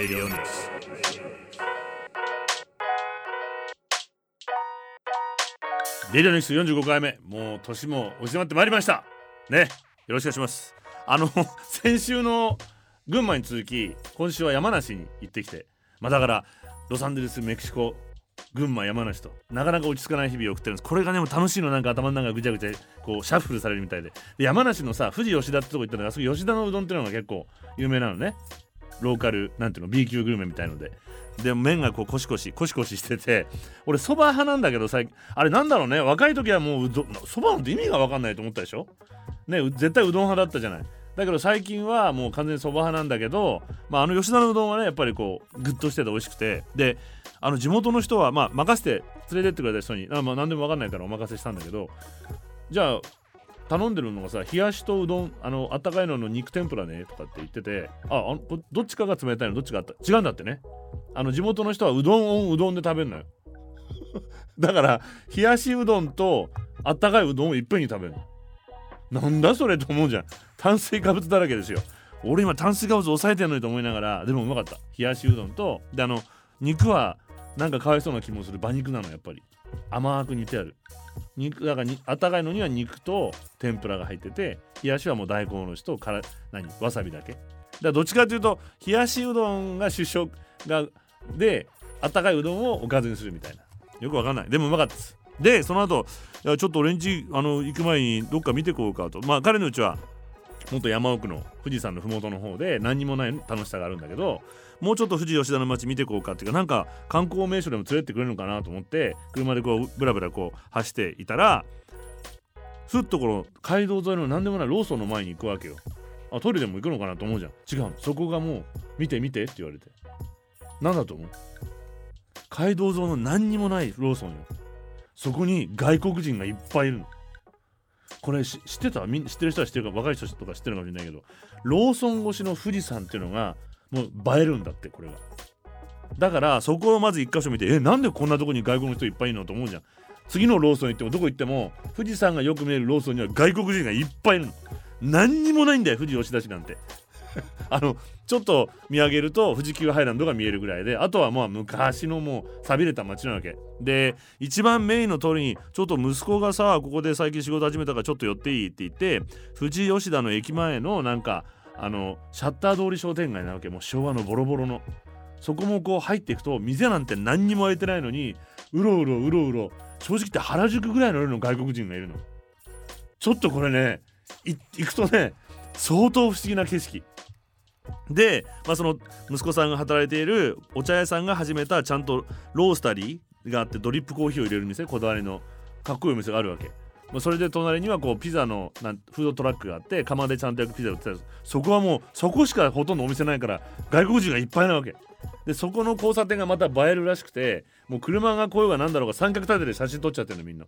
Radio News. レディオニュース45回目。もう年も押し迫ってまいりました。ねよろしくお願いします。あの 先週の群馬に続き今週は山梨に行ってきてまあだからロサンゼルスメキシコ群馬山梨となかなか落ち着かない日々を送ってるんです。これがねも楽しいのなんか頭の中ぐちゃぐちゃこうシャッフルされるみたいで。山梨のさ富士吉田ってとこ行ったらあそこ吉田のうどんっていうのが結構有名なのね。ローカルなんていうの B 級グルメみたいので。で麺がこうコシコシコシコシしてて俺そば派なんだけど最近あれなんだろうね若い時はもうそばなんて意味が分かんないと思ったでしょ？ね絶対うどん派だったじゃない。だけど最近はもう完全にそば派なんだけど、まあ、あの吉田のうどんはねやっぱりこうグッとしてて美味しくて。であの地元の人はまあ任せて連れてってくれた人にあ、まあ、何でも分かんないからお任せしたんだけどじゃあ頼んでるのがさ冷やしとうどんあのあったかいのの肉天ぷらねとかって言っててああどっちかが冷たいのどっちがあった。違うんだってね。あの地元の人はうどんをうどんで食べるのよ。だから冷やしうどんとあったかいうどんをいっぺんに食べるの。なんだそれと思うじゃん。炭水化物だらけですよ。俺今炭水化物抑えてんのにと思いながらでもうまかった。冷やしうどんとであの肉はなんかかわいそうな気もする。馬肉なのやっぱり。甘く煮てある。肉だからにあったかいのには肉と天ぷらが入ってて冷やしはもう大根おろしとから何わさびだけ。だからどっちかというと冷やしうどんが主食がであったかいうどんをおかずにするみたいな。よくわかんない。でもうまかったです。でその後ちょっと俺んちあの行く前にどっか見てこうかと。まあ彼のうちはもっと山奥の富士山の麓の方で何にもない楽しさがあるんだけどもうちょっと富士吉田の街見てこうかっていうかなんか観光名所でも連れてってくれるのかなと思って車でこうブラブラこう走っていたらふっとこの街道沿いの何でもないローソンの前に行くわけよ。あトイレでも行くのかなと思うじゃん。違うそこがもう見て見てって言われて。何だと思う？街道沿いの何にもないローソンよ。そこに外国人がいっぱいいるの。これ知ってた？み知ってる人は知ってるか若い人とか知ってるかもしれないけどローソン越しの富士山っていうのがもう映えるんだってこれが。だからそこをまず1箇所見てえなんでこんなとこに外国の人いっぱいいるのと思うじゃん。次のローソン行ってもどこ行っても富士山がよく見えるローソンには外国人がいっぱいいるの。何にもないんだよ富士吉田市なんて。あのちょっと見上げると富士急ハイランドが見えるぐらいであとはまあ昔のもう寂れた街なわけ。で一番メインの通りにちょっと息子がさここで最近仕事始めたからちょっと寄っていいって言って富士吉田の駅前のなんかあのシャッター通り商店街なわけ。もう昭和のボロボロの。そこもこう入っていくと店なんて何にも開いてないのにうろうろうろうろ正直って原宿ぐらいの量の外国人がいるの。ちょっとこれね行くとね相当不思議な景色。で、まあ、その息子さんが働いているお茶屋さんが始めたちゃんとロースタリーがあってドリップコーヒーを入れる店こだわりのかっこいいお店があるわけ。まそれで隣にはこうピザのなんフードトラックがあって釜でちゃんと焼くピザを売ってた。そこはもうそこしかほとんどお店ないから外国人がいっぱいなわけ。でそこの交差点がまた映えるらしくてもう車が来ようがなんだろうが三角立てで写真撮っちゃってるのみんな。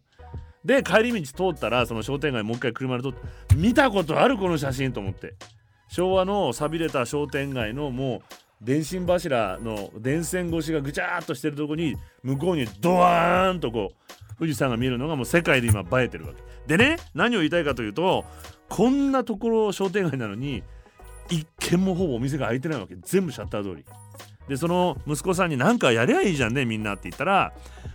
で帰り道通ったらその商店街もう一回車で撮って見たことあるこの写真と思って。昭和の寂れた商店街のもう電信柱の電線越しがぐちゃーっとしてるとこに向こうにドワーンとこう富士山が見えるのがもう世界で今映えてるわけ。でね何を言いたいかというとこんなところ商店街なのに一軒もほぼお店が開いてないわけ。全部シャッター通り。でその息子さんに何かやりゃいいじゃんねみんなって言ったら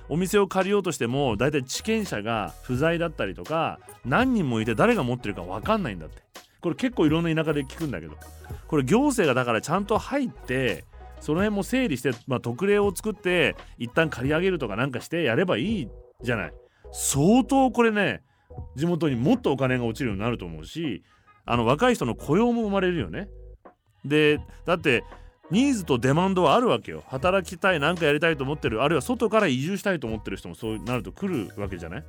お店を借りようとしても大体地権者が不在だったりとか何人もいて誰が持ってるか分かんないんだって。これ結構いろんな田舎で聞くんだけどこれ行政がだからちゃんと入ってその辺も整理して、まあ、特例を作って一旦借り上げるとかなんかしてやればいいじゃない。相当これね地元にもっとお金が落ちるようになると思うしあの若い人の雇用も生まれるよね。でだってニーズとデマンドはあるわけよ。働きたい何かやりたいと思ってる。あるいは外から移住したいと思ってる人もそうなると来るわけじゃない。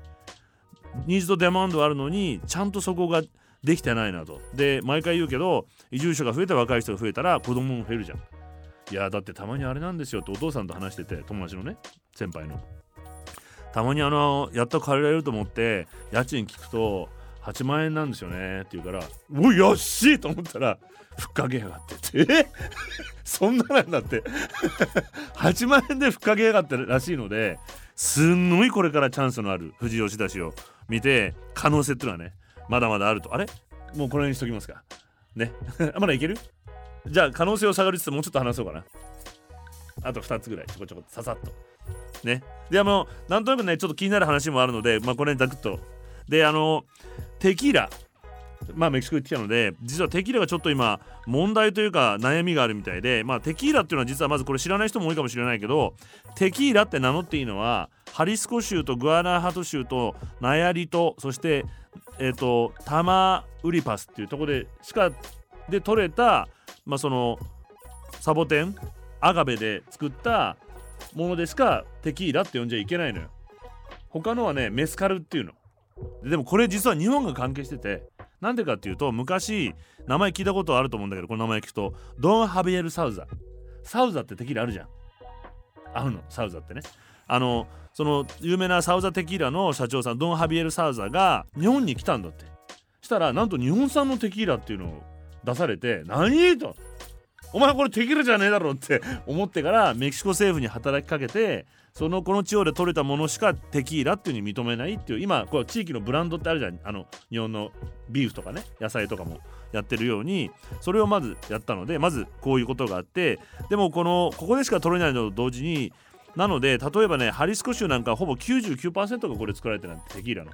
ニーズとデマンドあるのにちゃんとそこができてないなと。で毎回言うけど移住者が増えて若い人が増えたら子供も増えるじゃん。いやだってたまにあれなんですよってお父さんと話してて友達のね先輩の。たまにあのやっと借りられると思って家賃聞くと8万円なんですよねって言うから「おい安い!」と思ったら「ふっかけやがって」って。え？そんななんだって。8万円でふっかけやがってらしいのですんごいこれからチャンスのある富士吉田市を見て可能性っていうのはねまだまだあると。あれ？もうこの辺にしときますか。ね。まだいける？じゃあ可能性を探りつつもうちょっと話そうかな。あと2つぐらい。ちょこちょこささっと。ね。であのなんとなくねちょっと気になる話もあるのでまあこれにざくっと。であのテキーラ。まあメキシコ行ってきたので実はテキーラがちょっと今問題というか悩みがあるみたいでまあテキーラっていうのは実はまずこれ知らない人も多いかもしれないけどテキーラって名乗っていいのはハリスコ州とグアナハト州とナヤリとそしてえっ、ー、とタマウリパスっていうとこでしかで取れたまあそのサボテンアガベで作ったものでしかテキーラって呼んじゃいけないのよ。他のはねメスカルっていうの。でもこれ実は日本が関係しててなんでかっていうと昔名前聞いたことあると思うんだけどこの名前聞くとドン・ハビエル・サウザ。サウザってテキーラあるじゃん。合うの？サウザってね。あのその有名なサウザテキーラの社長さんドン・ハビエル・サウザが日本に来たんだって。したらなんと日本産のテキーラっていうのを出されて何と。お前これテキーラじゃねえだろって 思ってからメキシコ政府に働きかけてそのこの地方で取れたものしかテキーラっていうに認めないっていう今これ地域のブランドってあるじゃん。あの日本のビーフとかね野菜とかもやってるようにそれをまずやったのでまずこういうことがあってでもこのここでしか取れないのと同時になので例えばねハリスコ州なんかほぼ99%がこれ作られてるなんてテキーラの。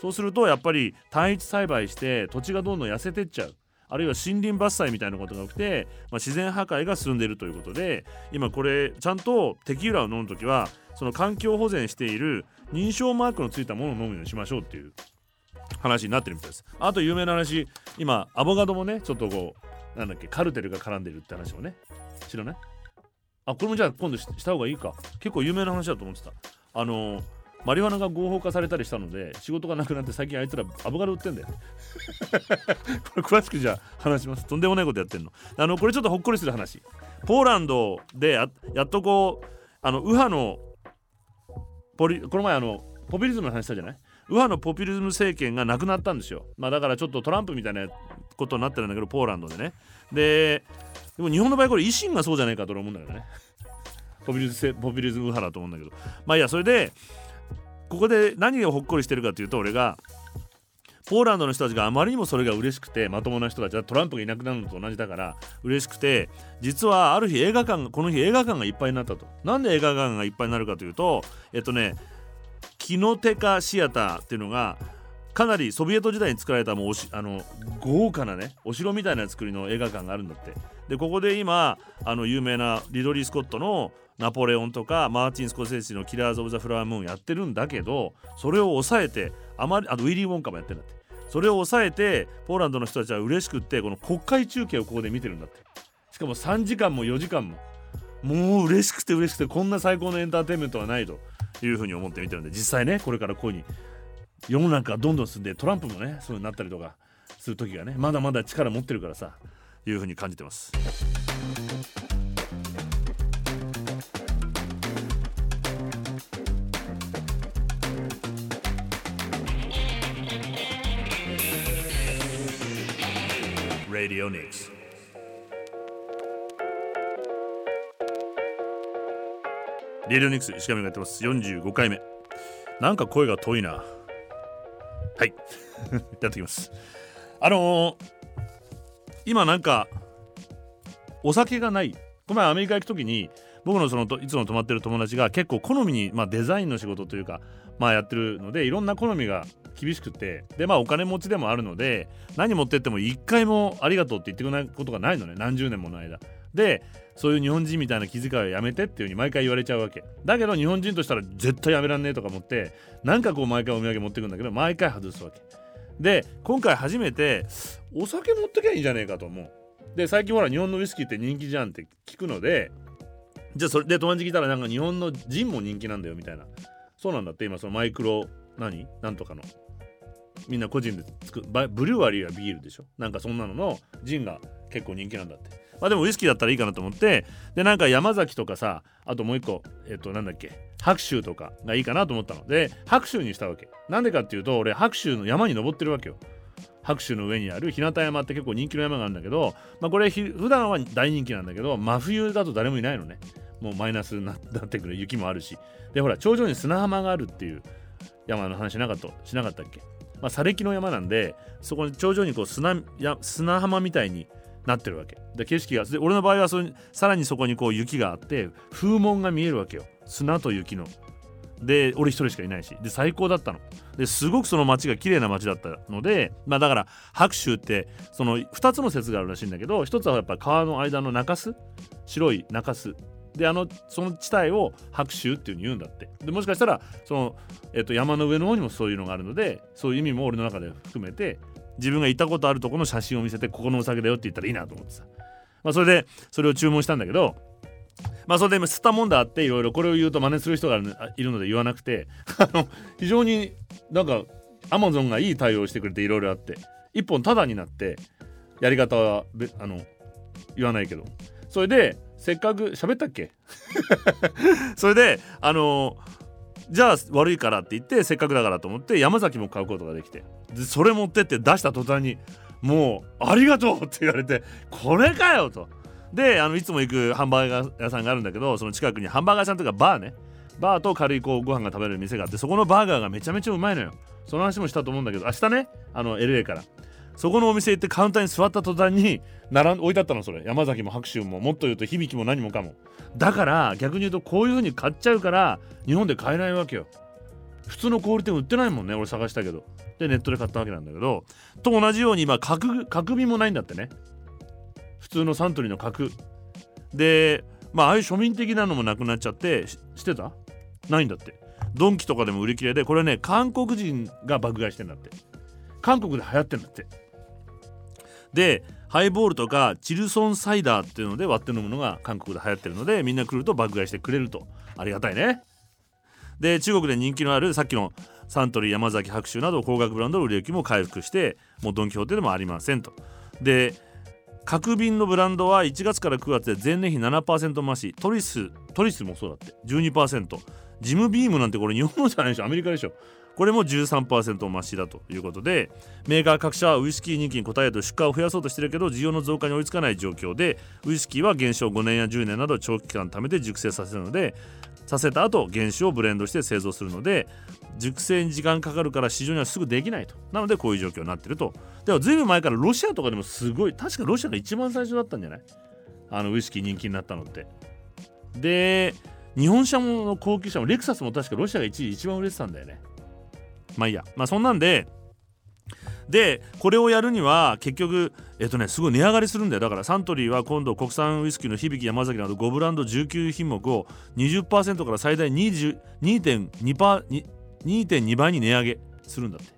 そうするとやっぱり単一栽培して土地がどんどん痩せてっちゃう。あるいは森林伐採みたいなことが起きて、まあ、自然破壊が進んでいるということで今これちゃんとテキーラを飲む時はその環境保全している認証マークのついたものを飲むようにしましょうっていう。話になってるみたいです。あと有名な話今アボカドもねちょっとこうなんだっけカルテルが絡んでるって話をね。知らない？あこれもじゃあ今度した方がいいか。結構有名な話だと思ってた。あのマリファナが合法化されたりしたので仕事がなくなって最近あいつらアボカド売ってんだよ。これ詳しくじゃあ話します。とんでもないことやってんの。あのこれちょっとほっこりする話。ポーランドでややっとこうあの右派のポリこの前あのポピュリズムの話したじゃない？右派のポピュリズム政権がなくなったんですよ。まあだからちょっとトランプみたいなことになってるんだけどポーランドでね。ででも日本の場合これ維新がそうじゃないかと思うんだけどね。ポピュリズムポピュリズム派だと思うんだけど。まあいやそれでここで何がほっこりしてるかというと俺がポーランドの人たちがあまりにもそれが嬉しくてまともな人たちはトランプがいなくなるのと同じだから嬉しくて実はある日映画館この日映画館がいっぱいになったと。なんで映画館がいっぱいになるかというとえっとねキノテカシアターっていうのがかなりソビエト時代に作られたもうあの豪華なねお城みたいな作りの映画館があるんだって。でここで今あの有名なリドリー・スコットのナポレオンとかマーチン・スコセッシのキラーズ・オブ・ザ・フラワームーンやってるんだけどそれを抑えてあまりあとウィリー・ウォンカもやってるんだって。それを抑えてポーランドの人たちは嬉しくってこの国会中継をここで見てるんだって。しかも3時間も4時間も。もう嬉しくて嬉しくてこんな最高のエンターテインメントはないというふうに思って見てるんで実際ねこれからこういうふうに世の中どんどん進んでトランプもねそういうになったりとかする時がねまだまだ力持ってるからさいうふうに感じてます。Radio Nix レディオニクス石上がやってます。45回目。なんか声が遠いな。はい。やってきます。あのー、今なんかお酒がない。この前アメリカ行く時に僕のそのいつも泊まってる友達が結構好みに、まあ、デザインの仕事というか、まあ、やってるのでいろんな好みが厳しくてでまあお金持ちでもあるので何持ってっても一回もありがとうって言ってくれないことがないのね。何十年もの間。でそういう日本人みたいな気遣いをやめてっていうふうに毎回言われちゃうわけ。だけど日本人としたら絶対やめらんねえとか思ってなんかこう毎回お土産持ってくんだけど毎回外すわけ。で今回初めてお酒持ってきゃいいんじゃねえかと思う。で最近ほら日本のウイスキーって人気じゃんって聞くのでじゃあそれで友達聞いたらなんか日本のジンも人気なんだよみたいな。そうなんだって今そのマイクロ何？なんとかの。みんな個人で作る。ブリュワリーはビールでしょ？なんかそんなののジンが結構人気なんだって。まあでもウイスキーだったらいいかなと思ってでなんか山崎とかさあともう一個えっとなんだっけ白州とかがいいかなと思ったの。で白州にしたわけ。なんでかっていうと俺白州の山に登ってるわけよ。白州の上にある日向山って結構人気の山があるんだけど、まあ、これ普段は大人気なんだけど真冬だと誰もいないのね。もうマイナスになってくる雪もあるし。でほら頂上に砂浜があるっていう山の話しなかったしなかったっけ。まあ、砂礫の山なんでそこに頂上にこう砂や砂浜みたいになってるわけ。で景色がで俺の場合はそさらにそこにこう雪があって風紋が見えるわけよ。砂と雪の。で俺一人しかいないし。で最高だったの。ですごくその街が綺麗な街だったのでまあだから白州ってその2つの説があるらしいんだけど1つはやっぱ川の間の中州？白い中州。であのその地帯を白州っていうふうに言うんだって。でもしかしたらその、えっと、山の上の方にもそういうのがあるのでそういう意味も俺の中で含めて自分が行ったことあるとこの写真を見せてここのお酒だよって言ったらいいなと思ってさ、まあ、それでそれを注文したんだけどまあそれで吸ったもんだっていろいろこれを言うと真似する人がいるので言わなくて あの非常になんかアマゾンがいい対応してくれていろいろあって1本タダになってやり方はあの言わないけど。それでせっかく喋ったっけ？それであのじゃあ悪いからって言ってせっかくだからと思って山崎も買うことができてでそれ持ってって出した途端にもう「ありがとう!」って言われて「これかよ!」と。であのいつも行くハンバーガー屋さんがあるんだけどその近くにハンバーガー屋さんとかバーねバーと軽いこうご飯が食べれる店があってそこのバーガーがめちゃめちゃうまいのよその話もしたと思うんだけど明日ねあの LA からそこのお店行ってカウンターに座った途端に並ん置いてあったのそれ。山崎も白州ももっと言うと響きも何もかも。だから逆に言うとこういう風に買っちゃうから日本で買えないわけよ。普通の小売店売ってないもんね俺探したけど。でネットで買ったわけなんだけど。と同じように今角角瓶もないんだってね。普通のサントリーの角。でまあああいう庶民的なのもなくなっちゃってしてた？ないんだって。ドンキとかでも売り切れでこれね韓国人が爆買いしてんだって。韓国で流行ってんだって。でハイボールとかチルソンサイダーっていうので割って飲むのが韓国で流行ってるのでみんな来ると爆買いしてくれると。ありがたいね。で中国で人気のあるさっきのサントリー山崎白州など高額ブランドの売れ行きも回復してもうドン・キホーテでもありませんと。で角瓶のブランドは1月から9月で前年比7%増しトリストリスもそうだって12%ジムビームなんてこれ日本のじゃないでしょアメリカでしょ。これも13%増しだということでメーカー各社はウイスキー人気に応えると出荷を増やそうとしてるけど需要の増加に追いつかない状況でウイスキーは減少5年や10年など長期間貯めて熟成させるのでさせた後原酒をブレンドして製造するので熟成に時間かかるから市場にはすぐできないと。なのでこういう状況になってると。でもずいぶん前からロシアとかでもすごい確かロシアが一番最初だったんじゃない？あのウイスキー人気になったのって。で日本車も高級車もレクサスも確かロシアが一時一番売れてたんだよね。まあいいや。まあそんなんででこれをやるには結局えっとねすごい値上がりするんだよ。だからサントリーは今度国産ウイスキーの響き山崎など5ブランド19品目を20%から最大2.2倍に値上げするんだって。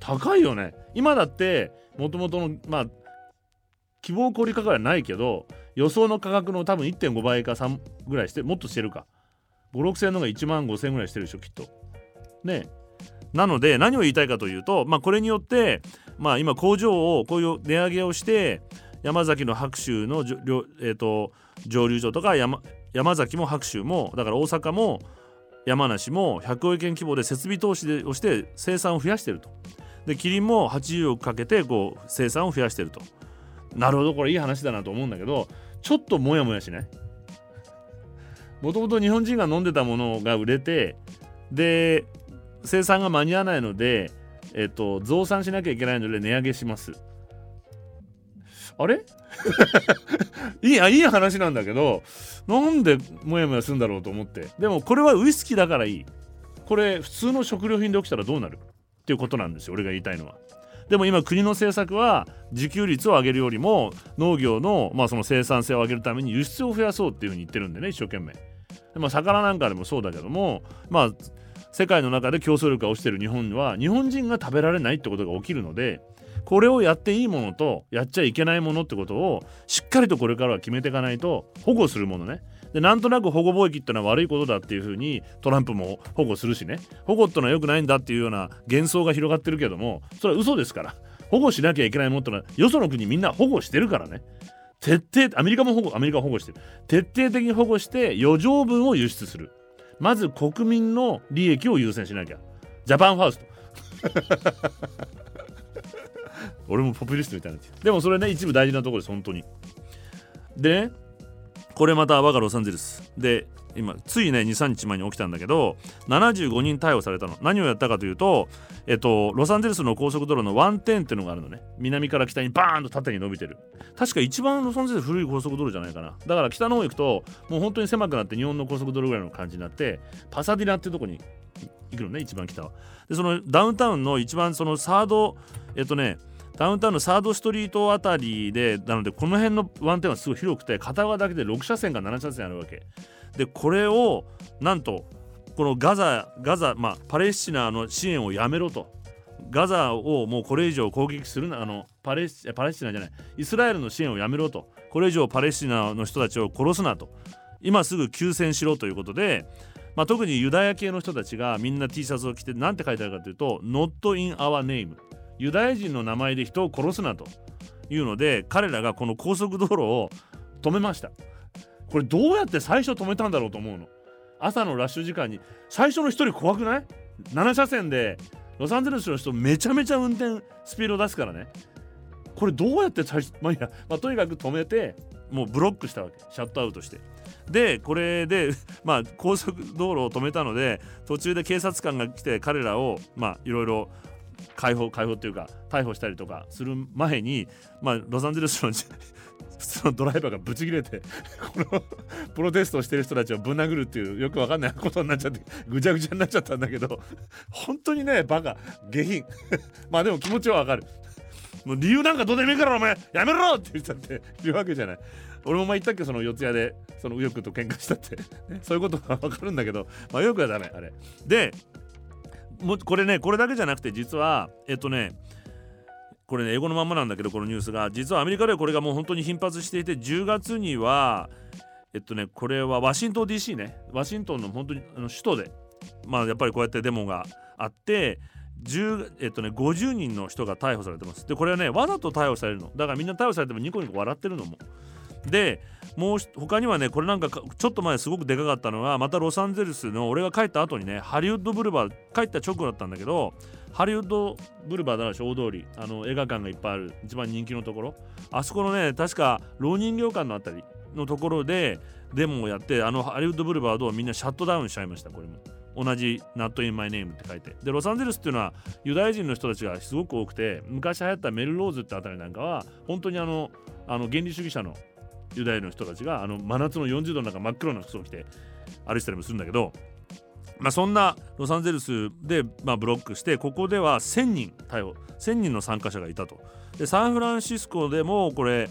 高いよね。今だってもともとのまあ希望小売価格はないけど予想の価格の多分1.5倍か3ぐらいしてもっとしてるか。56000円のが1万5000円ぐらいしてるでしょきっと。ねなので何を言いたいかというと、まあ、これによって、まあ、今工場をこういう値上げをして山崎の白州の、えーと、蒸留所とか山山崎も白州もだから大阪も山梨も100億円規模で設備投資をして生産を増やしてると。でキリンも80億かけてこう生産を増やしてると。なるほどこれいい話だなと思うんだけどちょっとモヤモヤしない？もともと日本人が飲んでたものが売れてで生産が間に合わないので、えっと、増産しなきゃいけないので値上げします。あれ？いいあいい話なんだけどなんでモヤモヤするんだろうと思って。でもこれはウイスキーだからいい。これ普通の食料品で起きたらどうなる？っていうことなんですよ俺が言いたいのは。でも今国の政策は自給率を上げるよりも農業の,、まあその生産性を上げるために輸出を増やそうっていうふうに言ってるんでね一生懸命。で、まあ、魚なんかでもそうだけどもまあ世界の中で競争力が落ちてる日本は日本人が食べられないってことが起きるのでこれをやっていいものとやっちゃいけないものってことをしっかりとこれからは決めていかないと保護するものね。でなんとなく保護貿易ってのは悪いことだっていうふうにトランプも保護するしね。保護ってのは良くないんだっていうような幻想が広がってるけどもそれは嘘ですから。保護しなきゃいけないものってのはよその国みんな保護してるからね。徹底アメリカも保護アメリカ保護してる。徹底的に保護して余剰分を輸出する。まず国民の利益を優先しなきゃ。ジャパンファースト。俺もポピュリストみたいなでもそれね一部大事なところです本当に。でこれまた我がロサンゼルス。で今ついね23日前に起きたんだけど75人逮捕されたの。何をやったかというと、えっと、ロサンゼルスの高速道路のワンテンっていうのがあるのね。南から北にバーンと縦に伸びてる。確か一番ロサンゼルス古い高速道路じゃないかな。だから北の方行くともう本当に狭くなって日本の高速道路ぐらいの感じになってパサディナっていうとこに行くのね一番北は。でそのダウンタウンの一番そのサードえっとねダウンタウンのサードストリートあたりでなのでこの辺のワンテンはすごい広くて片側だけで6車線か7車線あるわけ。でこれをなんとこのガザガザまあパレスチナの支援をやめろと。ガザをもうこれ以上攻撃するなあのパレスパレスチナじゃないイスラエルの支援をやめろと。これ以上パレスチナの人たちを殺すなと。今すぐ休戦しろということで、まあ、特にユダヤ系の人たちがみんな T シャツを着て何て書いてあるかというと「Not in our name」ユダヤ人の名前で人を殺すなというので彼らがこの高速道路を止めました。これどうやって最初止めたんだろうと思うの。朝のラッシュ時間に最初の1人怖くない ?7 車線でロサンゼルスの人めちゃめちゃ運転スピード出すからね。これどうやって最初まあいや、まあ、とにかく止めてもうブロックしたわけ。シャットアウトして。でこれでまあ高速道路を止めたので途中で警察官が来て彼らをいろいろ解放解放っていうか逮捕したりとかする前に、まあ、ロサンゼルスの普通のドライバーがブチ切れて このプロテストをしてる人たちをぶん殴るっていうよくわかんないことになっちゃってぐちゃぐちゃになっちゃったんだけど本当にねバカ下品。まあでも気持ちはわかる。もう理由なんかどうでもいいからお前やめろって言っちゃって言うわけじゃない。俺も前言ったっけ？その四谷でその右翼と喧嘩したって、そういうことはわかるんだけどまあ右翼はダメあれ。でもこれねこれだけじゃなくて実はえっとねこれね英語のまんまなんだけどこのニュースが。実はアメリカではこれがもう本当に頻発していて10月にはえっとねこれはワシントン DC ね。ワシントンの本当にあの首都でまあやっぱりこうやってデモがあって10えっとね50人の人が逮捕されてます。でこれはねわざと逮捕されるの。だからみんな逮捕されてもニコニコ笑ってるのも。でもう他にはねこれなんかちょっと前すごくでかかったのがまたロサンゼルスの俺が帰った後にねハリウッドブルバー帰った直後だったんだけどハリウッドブルバーだらし大通り。あの映画館がいっぱいある一番人気のところ。あそこのね確か老人旅館のあたりのところでデモをやってあのハリウッドブルバードをみんなシャットダウンしちゃいましたこれも。同じ「Not in my name」って書いて。でロサンゼルスっていうのはユダヤ人の人たちがすごく多くて昔流行ったメルローズってあたりなんかは本当にあのあの原理主義者のユダヤの人たちがあの真夏の40度の中真っ黒な服装を着て歩いてたりもするんだけど、まあ、そんなロサンゼルスで、まあ、ブロックしてここでは1000人逮捕1000人の参加者がいたと。でサンフランシスコでもこれ、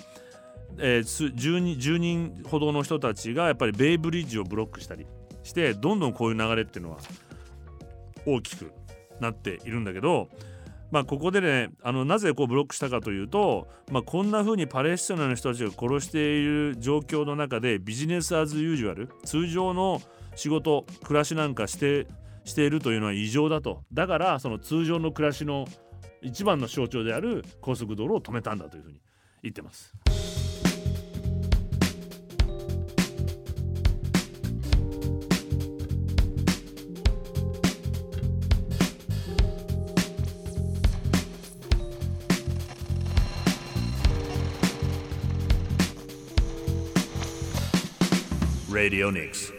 えー、10, 人10人ほどの人たちがやっぱりベイブリッジをブロックしたりしてどんどんこういう流れっていうのは大きくなっているんだけどまあ、ここでねあのなぜこうブロックしたかというと、まあ、こんな風にパレスチナの人たちが殺している状況の中でビジネス・アズ・ユージュアル通常の仕事暮らしなんかしてしているというのは異常だとだからその通常の暮らしの一番の象徴である高速道路を止めたんだというふうに言ってます。Radio Nix.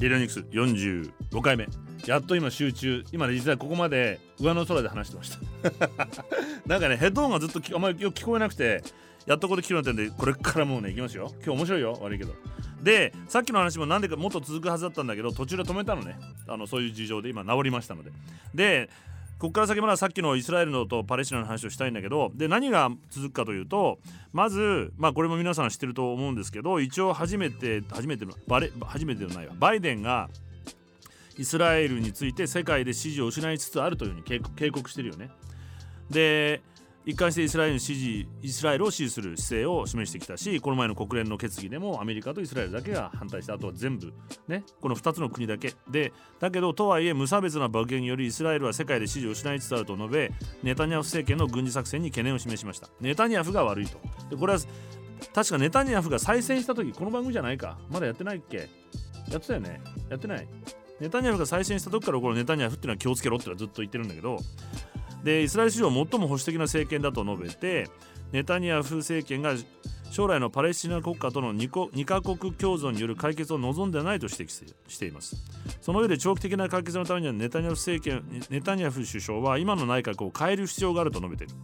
レディオニクス45回目。やっと今集中。今ね実はここまで上の空で話してました。なんかねヘッドホンがずっとあんまりよく聞こえなくてやっとこれ聞くようになってんでこれからもうねいきますよ。今日面白いよ。悪いけど。でさっきの話もなんでかもっと続くはずだったんだけど途中で止めたのね。あのそういう事情で今治りましたので。でここから先まださっきのイスラエルのとパレスチナの話をしたいんだけどで何が続くかというとまずまあこれも皆さん知ってると思うんですけど一応初めて初めてのバレ初めてのないわバイデンがイスラエルについて世界で支持を失いつつあるというふうに警告してるよね。で一貫してイスラエル支持イスラエルを支持する姿勢を示してきたしこの前の国連の決議でもアメリカとイスラエルだけが反対してあとは全部ねこの2つの国だけ。でだけどとはいえ無差別な爆撃によりイスラエルは世界で支持を失いつつあると述べネタニヤフ政権の軍事作戦に懸念を示しました。ネタニヤフが悪いと。でこれは確かネタニヤフが再選した時この番組じゃないか。まだやってないっけ？やってたよね？やってない。ネタニヤフが再選した時からこのネタニヤフっていうのは気をつけろってのはずっと言ってるんだけどでイスラエル史上最も保守的な政権だと述べてネタニヤフ政権が将来のパレスチナ国家との 2, 2カ国共存による解決を望んでないと指摘しています。その上で長期的な解決のためにはネタニヤフ政権ネタニヤフ首相は今の内閣を変える必要があると述べている。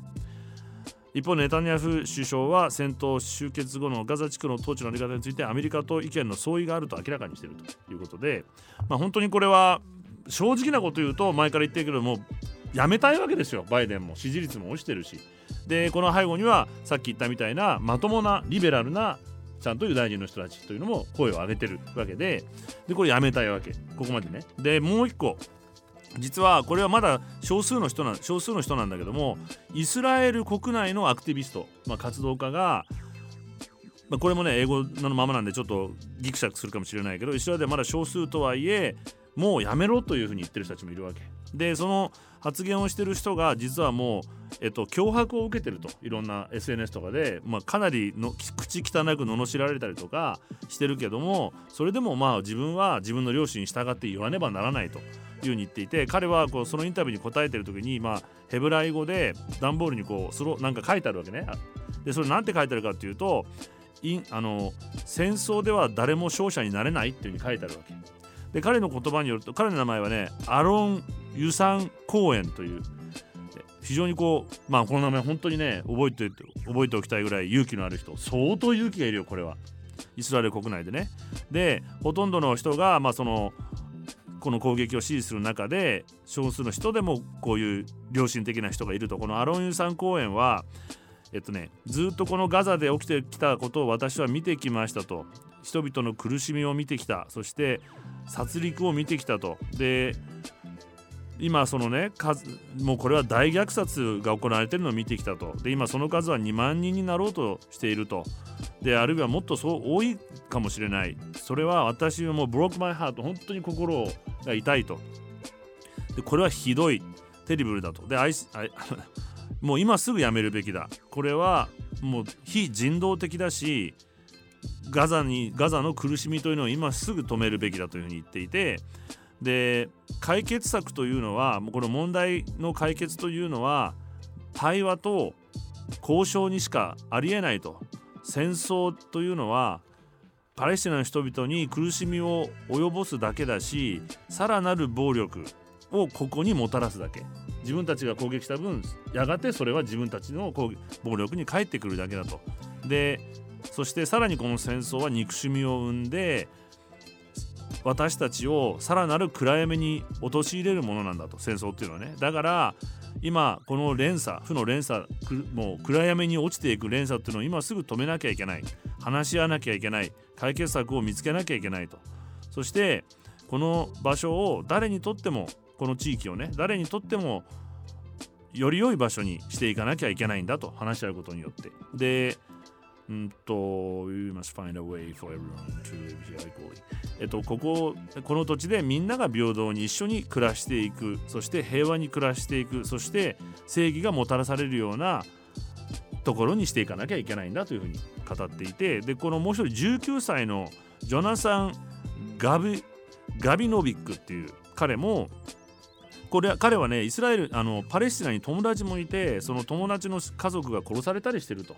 一方ネタニヤフ首相は戦闘終結後のガザ地区の統治の在り方についてアメリカと意見の相違があると明らかにしているということで、まあ、本当にこれは正直なこと言うと前から言ってるけどもやめたいわけですよバイデンも。支持率も落ちてるし。でこの背後にはさっき言ったみたいなまともなリベラルなちゃんとユダヤ人の人たちというのも声を上げてるわけで。でこれやめたいわけ。ここまでね。でもう一個。実はこれはまだ少数の人な少数の人なんだけどもイスラエル国内のアクティビスト、まあ、活動家が、まあ、これもね英語のままなんでちょっとギクシャクするかもしれないけどイスラエルではまだ少数とはいえもうやめろというふうに言ってる人たちもいるわけ。でその発言をしてる人が実はもう、えっと、脅迫を受けてるといろんな SNS とかで、まあ、かなりの口汚く罵られたりとかしてるけどもそれでもまあ自分は自分の両親に従って言わねばならないというふうに言っていて彼はこうそのインタビューに答えてる時に、まあ、ヘブライ語で段ボールにこうスロなんか書いてあるわけね。でそれなんて書いてあるかっていうとあの戦争では誰も勝者になれないっていうふうに書いてあるわけ。で彼の言葉によると彼の名前はねアロン・ユサン公園という非常にこうまあこの名前本当にね覚えて覚えておきたいぐらい勇気のある人相当勇気がいるよこれは。イスラエル国内でね。でほとんどの人がまあそのこの攻撃を支持する中で少数の人でもこういう良心的な人がいると。このアロンユさん公園はえっとねずっとこのガザで起きてきたことを私は見てきましたと。人々の苦しみを見てきた。そして殺戮を見てきたと。で今そのね数もうこれは大虐殺が行われてるのを見てきたと。で今その数は2万人になろうとしていると。であるいはもっとそう多いかもしれない。それは私はもうブロックマイハート本当に心が痛いと。でこれはひどいテリブルだと。でアイスあ もう今すぐやめるべきだ。これはもう非人道的だしガザにガザの苦しみというのを今すぐ止めるべきだというふうに言っていてで解決策というのはこの問題の解決というのは対話と交渉にしかありえないと。戦争というのはパレスチナの人々に苦しみを及ぼすだけだしさらなる暴力をここにもたらすだけ。自分たちが攻撃した分やがてそれは自分たちの暴力に返ってくるだけだと。でそしてさらにこの戦争は憎しみを生んで私たちをさらなる暗闇に陥れるものなんだと戦争っていうのはね。だから今この連鎖負の連鎖もう暗闇に落ちていく連鎖っていうのを今すぐ止めなきゃいけない。話し合わなきゃいけない。解決策を見つけなきゃいけないと。そしてこの場所を誰にとってもこの地域をね誰にとってもより良い場所にしていかなきゃいけないんだと話し合うことによって。でんと、We must find a way for everyone to live here equally. えっと、ここ、この土地でみんなが平等に一緒に暮らしていく、そして平和に暮らしていく、そして正義がもたらされるようなところにしていかなきゃいけないんだというふうに語っていて、で、このもう一人19歳のジョナサン・ガビガビノビックっていう彼もこれ彼はねイスラエルあのパレスチナに友達もいてその友達の家族が殺されたりしてると。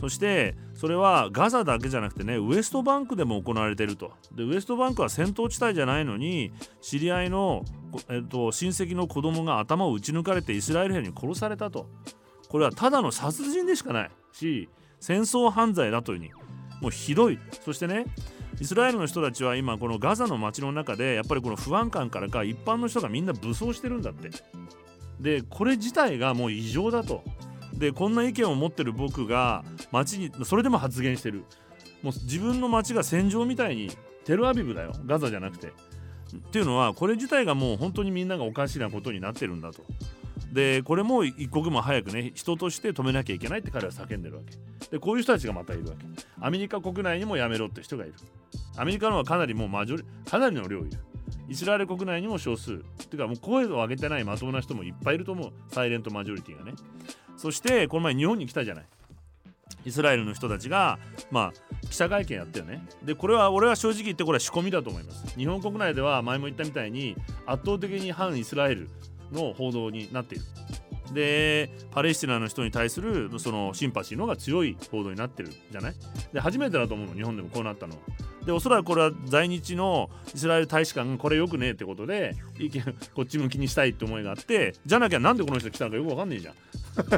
そしてそれはガザだけじゃなくてねウエストバンクでも行われていると。でウエストバンクは戦闘地帯じゃないのに知り合いの、えっと、親戚の子供が頭を撃ち抜かれてイスラエル兵に殺されたと。これはただの殺人でしかないし戦争犯罪だというふうに。もうひどい。そしてねイスラエルの人たちは今このガザの街の中でやっぱりこの不安感からか一般の人がみんな武装してるんだって。でこれ自体がもう異常だと。でこんな意見を持ってる僕が街にそれでも発言してる。もう自分の街が戦場みたいにテルアビブだよ。ガザじゃなくて。っていうのはこれ自体がもう本当にみんながおかしなことになってるんだと。でこれも一刻も早くね人として止めなきゃいけないって彼は叫んでるわけ。でこういう人たちがまたいるわけ。アメリカ国内にもやめろって人がいる。アメリカのはかなりもうマジョリかなりの量いる。イスラエル国内にも少数。っていうかもう声を上げてないまともな人もいっぱいいると思う。サイレントマジョリティがね。そしてこの前日本に来たじゃない。イスラエルの人たちがまあ記者会見やったよね。でこれは俺は正直言ってこれは仕込みだと思います。日本国内では前も言ったみたいに圧倒的に反イスラエルの報道になっている。でパレスチナの人に対するそのシンパシーの方が強い報道になってるじゃない。で初めてだと思うの日本でもこうなったのは。でおそらくこれは在日のイスラエル大使館がこれよくねえってことで意見こっち向きにしたいって思いがあってじゃなきゃなんでこの人来たのかよくわかんねえじゃん。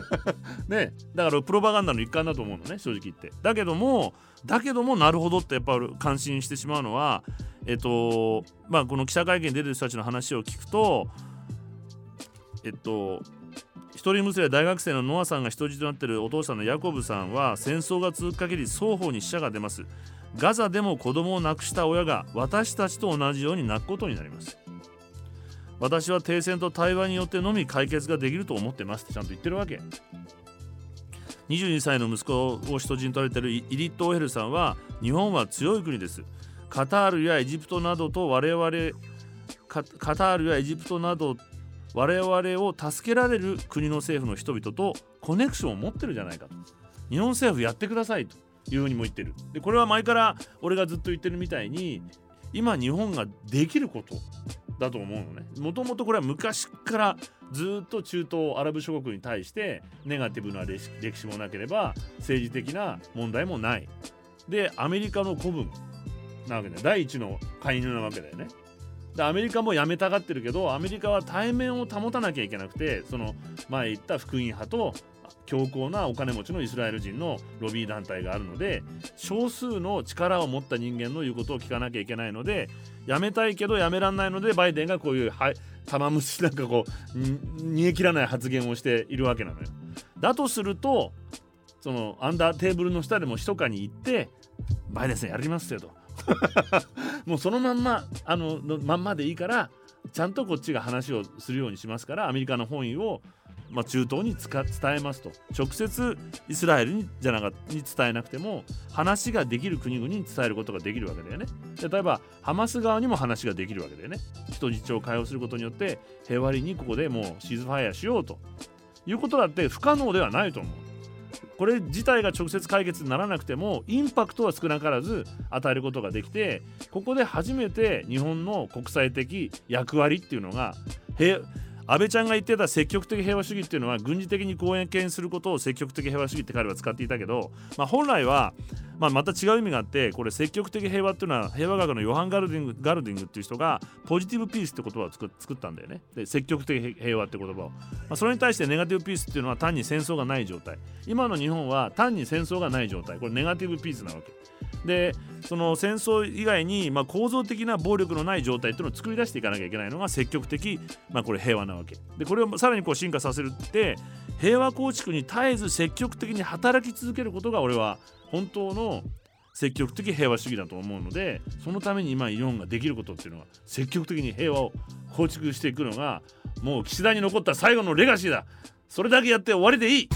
ねだからプロパガンダの一環だと思うのね正直言って。だけどもだけどもなるほどってやっぱ感心してしまうのはえっとまあこの記者会見に出てる人たちの話を聞くとえっと一人娘大学生のノアさんが人質となっているお父さんのヤコブさんは戦争が続く限り双方に死者が出ますガザでも子供を亡くした親が私たちと同じように泣くことになります。私は停戦と対話によってのみ解決ができると思ってますってちゃんと言ってるわけ。22歳の息子を人質に取られてるイリット・オヘルさんは日本は強い国です。カタールやエジプトなどと我々カタールやエジプトなど我々を助けられる国の政府の人々とコネクションを持ってるじゃないかと。日本政府やってくださいと。いうふうにも言ってる。でこれは前から俺がずっと言ってるみたいに今日本ができることだと思うのね。もともとこれは昔からずっと中東アラブ諸国に対してネガティブな歴史もなければ政治的な問題もない。でアメリカの子分なわけで第一の介入なわけだよね。でアメリカもやめたがってるけどアメリカは対面を保たなきゃいけなくてその前言った福音派と強硬なお金持ちのイスラエル人のロビー団体があるので少数の力を持った人間の言うことを聞かなきゃいけないのでやめたいけどやめらんないのでバイデンがこういうは玉虫なんかこう煮え切らない発言をしているわけなのよ。だとするとそのアンダーテーブルの下でも密かに行ってバイデンさんやりますよと もうそのまんまあのまんまでいいからちゃんとこっちが話をするようにしますからアメリカの本意をまあ、中東に伝えますと。直接イスラエルにじゃなかに伝えなくても話ができる国々に伝えることができるわけだよね。例えばハマス側にも話ができるわけだよね。人質を解放することによって平和にここでもうシーズファイアしようと。いうことだって不可能ではないと思う。これ自体が直接解決にならなくてもインパクトは少なからず与えることができてここで初めて日本の国際的役割っていうのが平和安倍ちゃんが言ってた積極的平和主義っていうのは軍事的に貢献することを積極的平和主義って彼は使っていたけど、まあ、本来は、まあ、また違う意味があってこれ積極的平和っていうのは平和学のヨハン・ガルディングガルディングっていう人がポジティブピースって言葉を作ったんだよね。で積極的平和って言葉を、まあ、それに対してネガティブピースっていうのは単に戦争がない状態。今の日本は単に戦争がない状態。これネガティブピースなわけ。でその戦争以外に、まあ、構造的な暴力のない状態っていうのを作り出していかなきゃいけないのが積極的、まあ、これ平和なわけ。でこれをさらにこう進化させるって平和構築に絶えず積極的に働き続けることが俺は本当の積極的平和主義だと思うのでそのために今日本ができることっていうのは積極的に平和を構築していくのがもう岸田に残った最後のレガシーだ。それだけやって終わりでいい。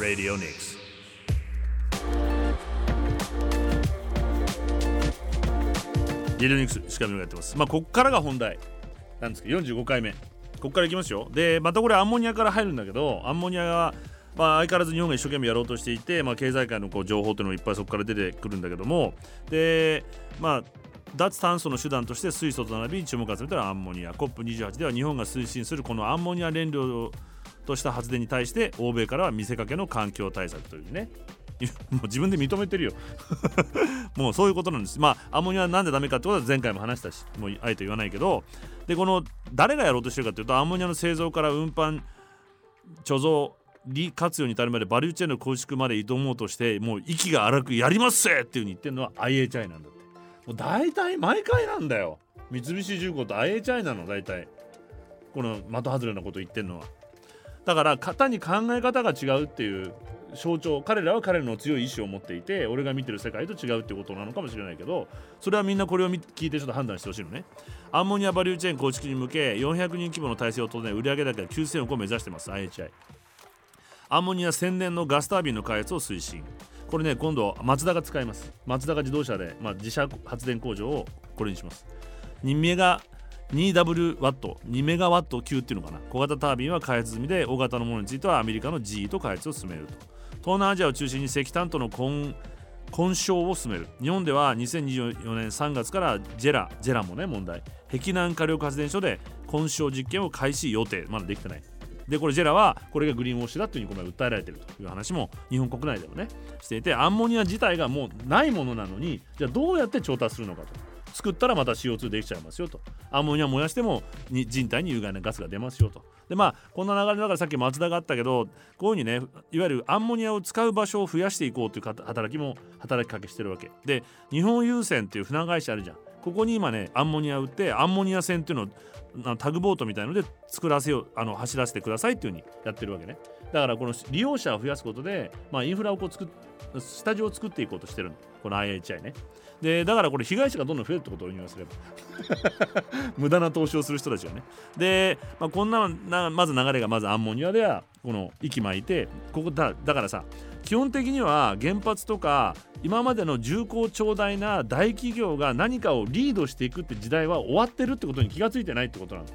Radio Nix レディオニクスしかもやってます。まあこっからが本題。なんですけど45回目。こっからいきますよ。でまたこれアンモニアから入るんだけどアンモニアがまあ、相変わらず日本が一生懸命やろうとしていて、まあ、経済界のこう情報というのがいっぱいそこから出てくるんだけども。でまあ脱炭素の手段として水素と並び注目を集めたらアンモニア。COP28 では日本が推進するこのアンモニア燃料とした発電に対して欧米からは見せかけの環境対策というね。もう自分で認めてるよ。もうそういうことなんです。まあアンモニアなんでダメかってことは前回も話したしもうあえて言わないけどでこの誰がやろうとしてるかというとアンモニアの製造から運搬貯蔵利活用に至るまでバリューチェーンの構築まで挑もうとしてもう息が荒くやりますせっていうふうに言ってるのは IHI なんだって。もう大体毎回なんだよ。三菱重工と IHI なの大体。この的外れなこと言ってるのは。だから型に考え方が違うっていう象徴彼らは彼らの強い意志を持っていて俺が見てる世界と違うってことなのかもしれないけどそれはみんなこれを聞いてちょっと判断してほしいのね。アンモニアバリューチェーン構築に向け400人規模の体制を整え売上高9000億を目指してます IHI アンモニア1000年のガスタービンの開発を推進。これね今度マツダが使います。マツダが自動車で、まあ、自社発電工場をこれにします。人名が 2W ワット。2メガワット級っていうのかな。小型タービンは開発済みで大型のものについてはアメリカの GE と開発を進めると。東南アジアを中心に石炭との混混焼を進める。日本では2024年3月からジェラジェラもね問題。碧南火力発電所で混焼実験を開始予定。まだできてない。でこれジェラはこれがグリーンウォッシュだというふうにこの訴えられているという話も日本国内でもねしていてアンモニア自体がもうないものなのにじゃあどうやって調達するのかと。作ったらまた CO2 できちゃいますよと。アンモニア燃やしても人体に有害なガスが出ますよと。でまあこんな流れだからさっき松田があったけどこういうふうにねいわゆるアンモニアを使う場所を増やしていこうという働きも働きかけしてるわけ。で日本郵船っていう船会社あるじゃん。ここに今ねアンモニア売ってアンモニア船っていうのをタグボートみたいので作らせようあの走らせてくださいっていうふうにやってるわけね。だからこの利用者を増やすことで、まあ、インフラをこう作っスタジオを作っていこうとしてるの。この IHI ね。でだからこれ被害者がどんどん増えるってことを言いますれば 無駄な投資をする人たちがね。で、まあ、こんななまず流れがまずアンモニアではこの息巻いてここだだからさ基本的には原発とか今までの重厚長大な大企業が何かをリードしていくって時代は終わってるってことに気がついてないってことなの。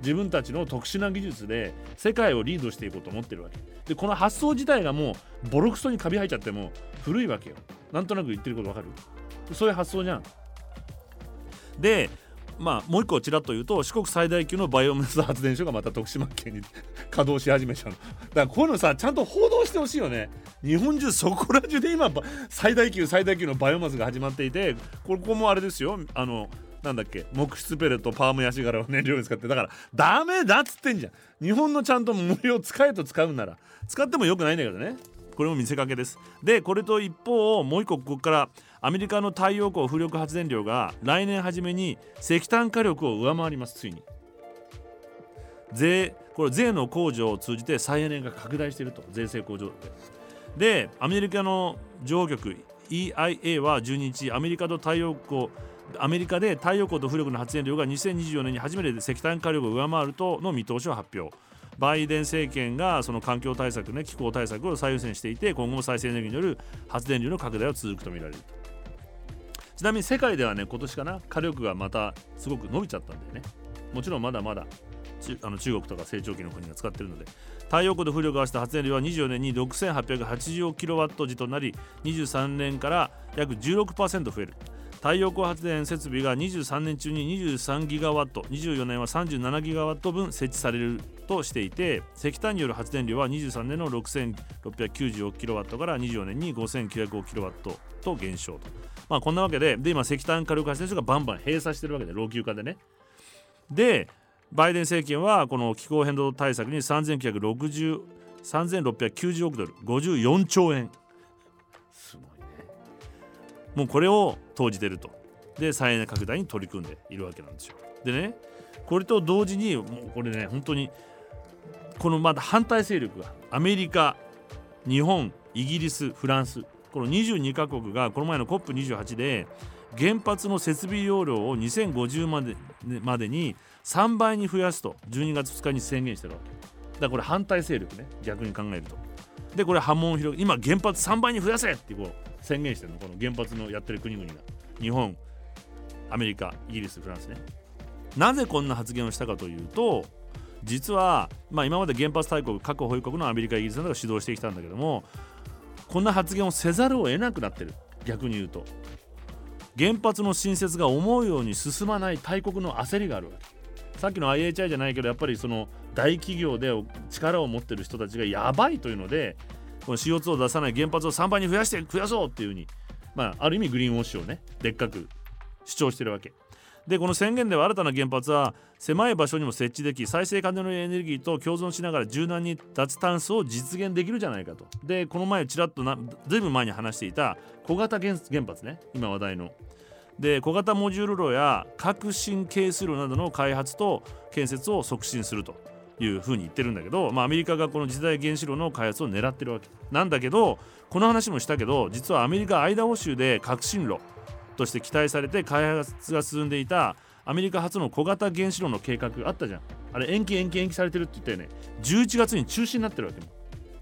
自分たちの特殊な技術で世界をリードしていこうと思ってるわけ。でこの発想自体がもうボロクソにカビ生えちゃっても古いわけよ。なんとなく言ってることわかる？そういう発想じゃん。でまあもう一個ちらっと言うと四国最大級のバイオマス発電所がまた徳島県に 稼働し始めちゃうの。だからこういうのさちゃんと報道してほしいよね。日本中そこら中で今最大級最大級のバイオマスが始まっていてここもあれですよ。あのなんだっけ木質ペレットパームヤシ殻を燃料に使ってだからダメだっつってんじゃん。日本のちゃんと森を使えと使うなら使ってもよくないんだけどね。これも見せかけです。でこれと一方もう一個ここからアメリカの太陽光風力発電量が来年初めに石炭火力を上回りますついに。税これ税の控除を通じて再エネが拡大していると。税制控除で。でアメリカの情報局 EIA は12日アメリカと太陽光アメリカで太陽光と風力の発電量が2024年に初めて石炭火力を上回るとの見通しを発表。バイデン政権がその環境対策ね気候対策を最優先していて今後も再生エネルギーによる発電量の拡大は続くとみられるちなみに世界ではね今年かな火力がまたすごく伸びちゃったんだよね。もちろんまだまだあの中国とか成長期の国が使ってるので。太陽光と風力を合わせた発電量は24年に6880キロワット時となり23年から約16%増える。太陽光発電設備が23年中に23ギガワット24年は37ギガワット分設置されるとしていて石炭による発電量は23年の6696キロワットから24年に5905キロワットと減少と。まあこんなわけでで今石炭火力発電所がバンバン閉鎖してるわけで老朽化でね。でバイデン政権はこの気候変動対策に3960 3690億ドル54兆円もうこれを投じてると。で再エネ拡大に取り組んでいるわけなんですよ。でねこれと同時にもうこれね本当にこのまだ反対勢力がアメリカ日本イギリスフランスこの22カ国がこの前の COP28 で原発の設備容量を2050までまでに3倍に増やすと12月2日に宣言してるわけ。だからこれ反対勢力ね逆に考えると。でこれ波紋を広げ今原発3倍に増やせってこう宣言してるのこの原発のやってる国々が。日本アメリカイギリスフランスね。なぜこんな発言をしたかというと実は、まあ、今まで原発大国各保有国のアメリカイギリスなどが主導してきたんだけどもこんな発言をせざるを得なくなってる。逆に言うと。原発の新設が思うように進まない大国の焦りがあるわけ。さっきの IHI じゃないけどやっぱりその大企業で力を持ってる人たちがやばいというのでこの CO2 を出さない原発を3倍に増やして増やそうっていうふうに、まあ、ある意味グリーンウォッシュをねでっかく主張してるわけ。でこの宣言では新たな原発は狭い場所にも設置でき再生可能エネルギーと共存しながら柔軟に脱炭素を実現できるじゃないかと。でこの前ちらっとなずいぶん前に話していた小型原発ね今話題の。で小型モジュール炉や革新係数炉などの開発と建設を促進するというふうに言ってるんだけど、まあ、アメリカがこの次世代原子炉の開発を狙ってるわけなんだけどこの話もしたけど実はアメリカアイダホ州で革新炉として期待されて開発が進んでいたアメリカ初の小型原子炉の計画あったじゃん。あれ延期延期延期されてるって言ったよね。11月に中止になってるわけ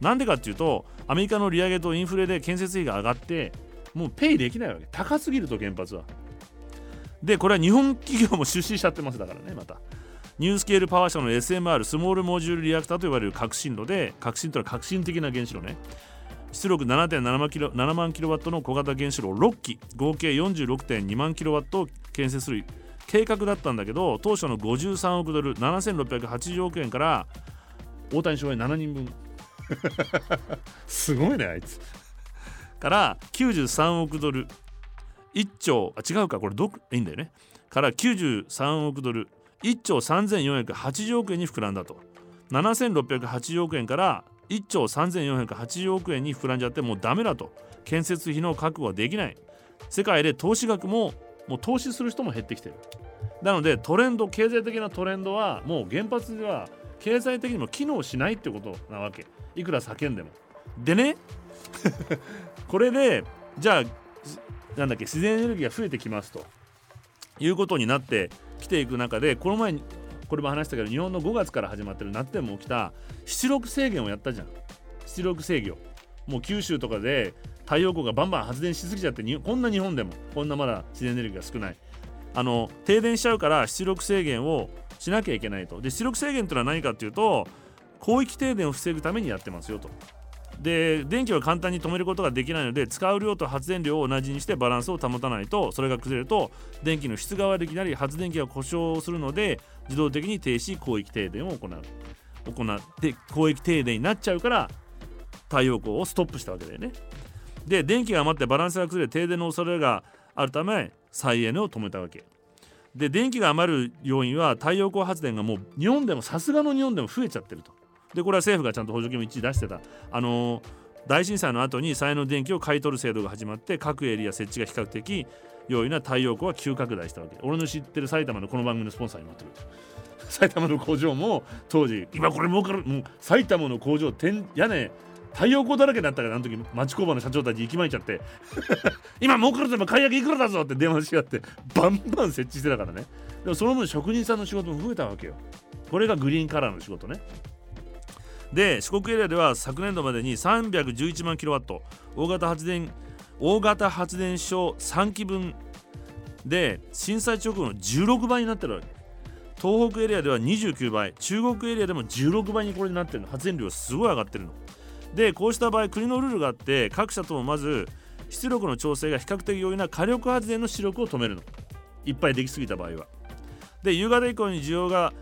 なんでかっていうとアメリカの利上げとインフレで建設費が上がってもうペイできないわけ。高すぎると原発は。でこれは日本企業も出資しちゃってますだからねまた。ニュースケールパワー社の SMR スモールモジュールリアクターと呼ばれる革新炉で革新というのは革新的な原子炉ね。出力7.7万キロ7万キロワットの小型原子炉6基。合計46.2万キロワットを建設する。計画だったんだけど当初の53億ドル7680億円から大谷翔平7人分。すごいねあいつ。から93億ドル。1兆あ違うかこれどいいんだよね。から93億ドル。1兆3480億円に膨らんだと。7680億円から1兆3480億円に膨らんじゃってもうダメだと。建設費の確保はできない。世界で投資額ももう投資する人も減ってきてる。なのでトレンド経済的なトレンドはもう原発では経済的にも機能しないってことなわけ。いくら叫んでも。でね。これでじゃあなんだっけ自然エネルギーが増えてきますと。いうことになってきていく中でこの前これも話したけど日本の5月から始まってる夏でも起きた出力制限をやったじゃん。出力制御。もう九州とかで太陽光がバンバン発電しすぎちゃってこんな日本でもこんなまだ自然エネルギーが少ない。あの停電しちゃうから出力制限をしなきゃいけないと。で出力制限というのは何かっていうと広域停電を防ぐためにやってますよと。で電気は簡単に止めることができないので使う量と発電量を同じにしてバランスを保たないとそれが崩れると電気の質が悪くなり発電機が故障するので自動的に停止広域停電を行う。行って広域停電になっちゃうから太陽光をストップしたわけだよね。で電気が余ってバランスが崩れ停電の恐れがあるため再エネを止めたわけ。で電気が余る要因は太陽光発電がもう日本でもさすがの日本でも増えちゃってると。でこれは政府がちゃんと補助金も一時出してた。あの、大震災の後に再エネの電気を買い取る制度が始まって各エリア設置が比較的容易な太陽光は急拡大したわけ。俺の知ってる埼玉のこの番組のスポンサーになってる。埼玉の工場も当時今これ儲かるもう埼玉の工場天屋根太陽光だらけだったからあの時町工場の社長たち行きまいちゃって。今儲かると買い上げいくらだぞって電話し合ってバンバン設置してたからね。でもその分職人さんの仕事も増えたわけよ。これがグリーンカラーの仕事ね。で四国エリアでは昨年度までに311万キロワット。大型発電大型発電所3基分で震災直後の16倍になってるわけ。東北エリアでは29倍。中国エリアでも16倍にこれになってるの。発電量すごい上がってるの。でこうした場合国のルールがあって各社ともまず出力の調整が比較的容易な火力発電の出力を止めるの。いっぱいできすぎた場合は。で夕方以降に需要が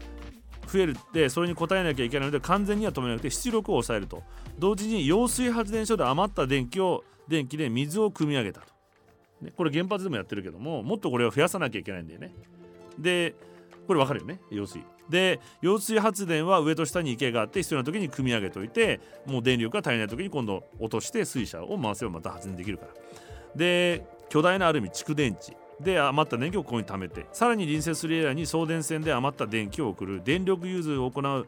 増えるってそれに応えなきゃいけないので完全には止めなくて出力を抑えると。同時に揚水発電所で余った電気を電気で水を汲み上げたと、ね、これ原発でもやってるけどももっとこれを増やさなきゃいけないんだよね。でこれ分かるよね揚水。で揚水発電は上と下に池があって必要な時に汲み上げといてもう電力が足りない時に今度落として水車を回せばまた発電できるから。で巨大なある意味蓄電池。で余った電気をここに貯めてさらに隣接するエリアに送電線で余った電気を送る電力融通を行う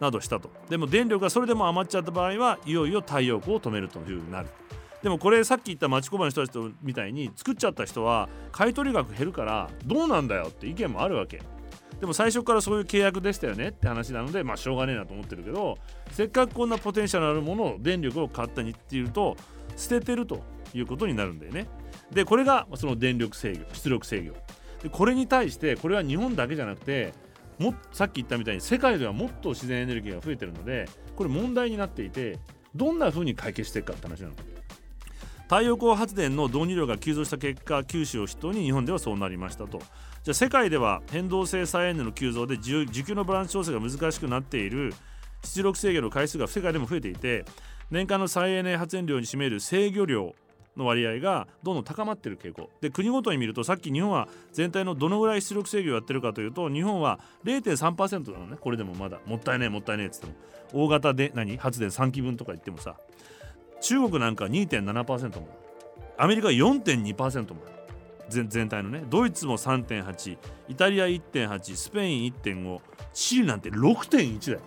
などしたと。でも電力がそれでも余っちゃった場合はいよいよ太陽光を止めるというふうになる。でもこれさっき言った町工場の人たちみたいに作っちゃった人は買取額減るからどうなんだよって意見もあるわけ。でも最初からそういう契約でしたよねって話なのでまあしょうがねえなと思ってるけどせっかくこんなポテンシャルあるものを電力を買ったにっていうと捨ててるということになるんだよね。でこれがその電力制御出力制御。でこれに対してこれは日本だけじゃなくてもさっき言ったみたいに世界ではもっと自然エネルギーが増えてるのでこれ問題になっていてどんな風に解決していくかって話なの太陽光発電の導入量が急増した結果九州を筆頭に日本ではそうなりましたと。じゃあ世界では変動性再エネの急増で需給のバランス調整が難しくなっている出力制御の回数が世界でも増えていて年間の再エネ発電量に占める制御量の割合がどんどん高まっている傾向。で国ごとに見るとさっき日本は全体のどのぐらい出力制御をやってるかというと日本は0.3%なのね。これでもまだ。もったいねえもったいねえっつっても。大型で何？発電3基分とか言ってもさ。中国なんか2.7%も。アメリカ4.2%も。全全体のね。ドイツも3.8イタリア1.8スペイン1.5チリなんて6.1だよ。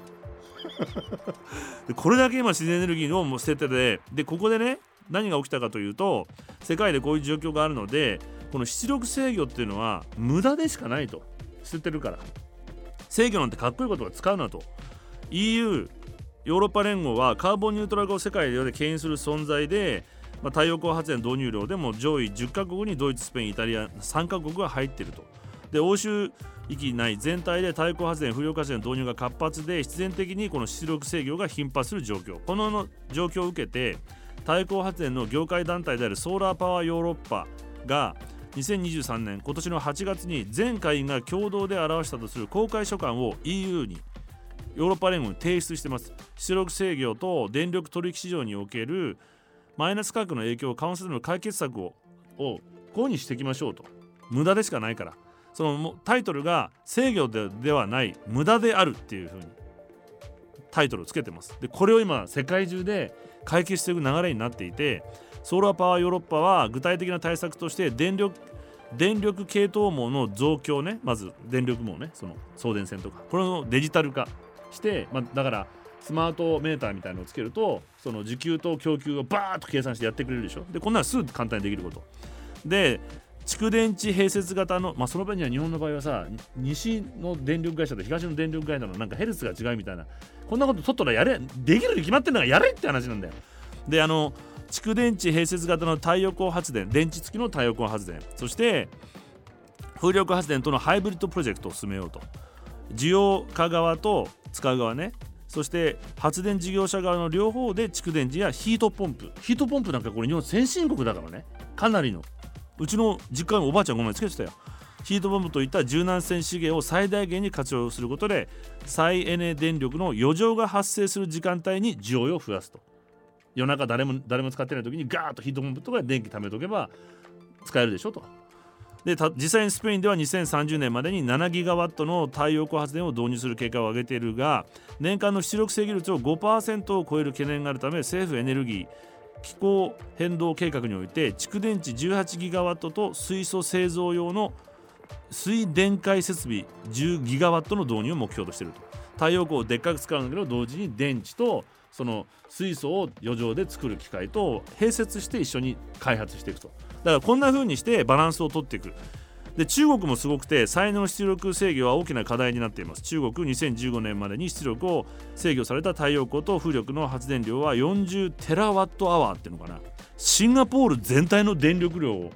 これだけ今自然エネルギーの捨ててででここでね何が起きたかというと世界でこういう状況があるのでこの出力制御っていうのは無駄でしかないと。捨ててるから。制御なんてかっこいいことが使うなと。EU ヨーロッパ連合はカーボンニュートラル化を世界で牽引する存在でまあ、太陽光発電導入量でも上位10カ国にドイツスペインイタリア3カ国が入っていると。で欧州域内全体で太陽光発電風力発電導入が活発で必然的にこの出力制御が頻発する状況。この状況を受けて太陽光発電の業界団体であるソーラーパワーヨーロッパが2023年今年の8月に全会員が共同で表したとする公開書簡を EU にヨーロッパ連合に提出しています。出力制御と電力取引市場におけるマイナス価格の影響を緩和するの解決策ををこうにしていきましょうと。無駄でしかないから。そのタイトルが制御でではない無駄であるっていう風にタイトルをつけてます。でこれを今世界中で解決していく流れになっていてソーラーパワーヨーロッパは具体的な対策として電力電力系統網の増強ねまず電力網ねその送電線とかこれをデジタル化して、まあ、だからスマートメーターみたいのをつけるとその需給と供給をバーッと計算してやってくれるでしょ。でこんなのすぐ簡単にできること。で蓄電池併設型の、まあ、その場合には日本の場合はさ西の電力会社と東の電力会社のなんかヘルツが違うみたいな。こんなこと取ったらやれできるに決まってんだからやれって話なんだよ。であの蓄電池併設型の太陽光発電電池付きの太陽光発電。そして風力発電とのハイブリッドプロジェクトを進めようと。需要家側と使う側ね。そして発電事業者側の両方で蓄電池やヒートポンプ。ヒートポンプなんかこれ日本先進国だからね。かなりの。うちの実家のおばあちゃんごめんつけてたよヒートポンプといった柔軟性資源を最大限に活用することで再エネ電力の余剰が発生する時間帯に需要を増やすと夜中誰も誰も使ってない時にガーッとヒートポンプとか電気貯めとけば使えるでしょと。で実際にスペインでは2030年までに7ギガワットの太陽光発電を導入する計画を挙げているが年間の出力制御率を5%を超える懸念があるため政府エネルギー気候変動計画において蓄電池18ギガワットと水素製造用の水電解設備10ギガワットの導入を目標としていると。太陽光をでっかく使うんだけど同時に電池とその水素を余剰で作る機械と併設して一緒に開発していくと。だからこんな風にしてバランスをとっていく。で中国もすごくて再エネの出力制御は大きな課題になっています。中国2015年までに出力を制御された太陽光と風力の発電量は40テラワットアワーっていうのかな。シンガポール全体の電力量を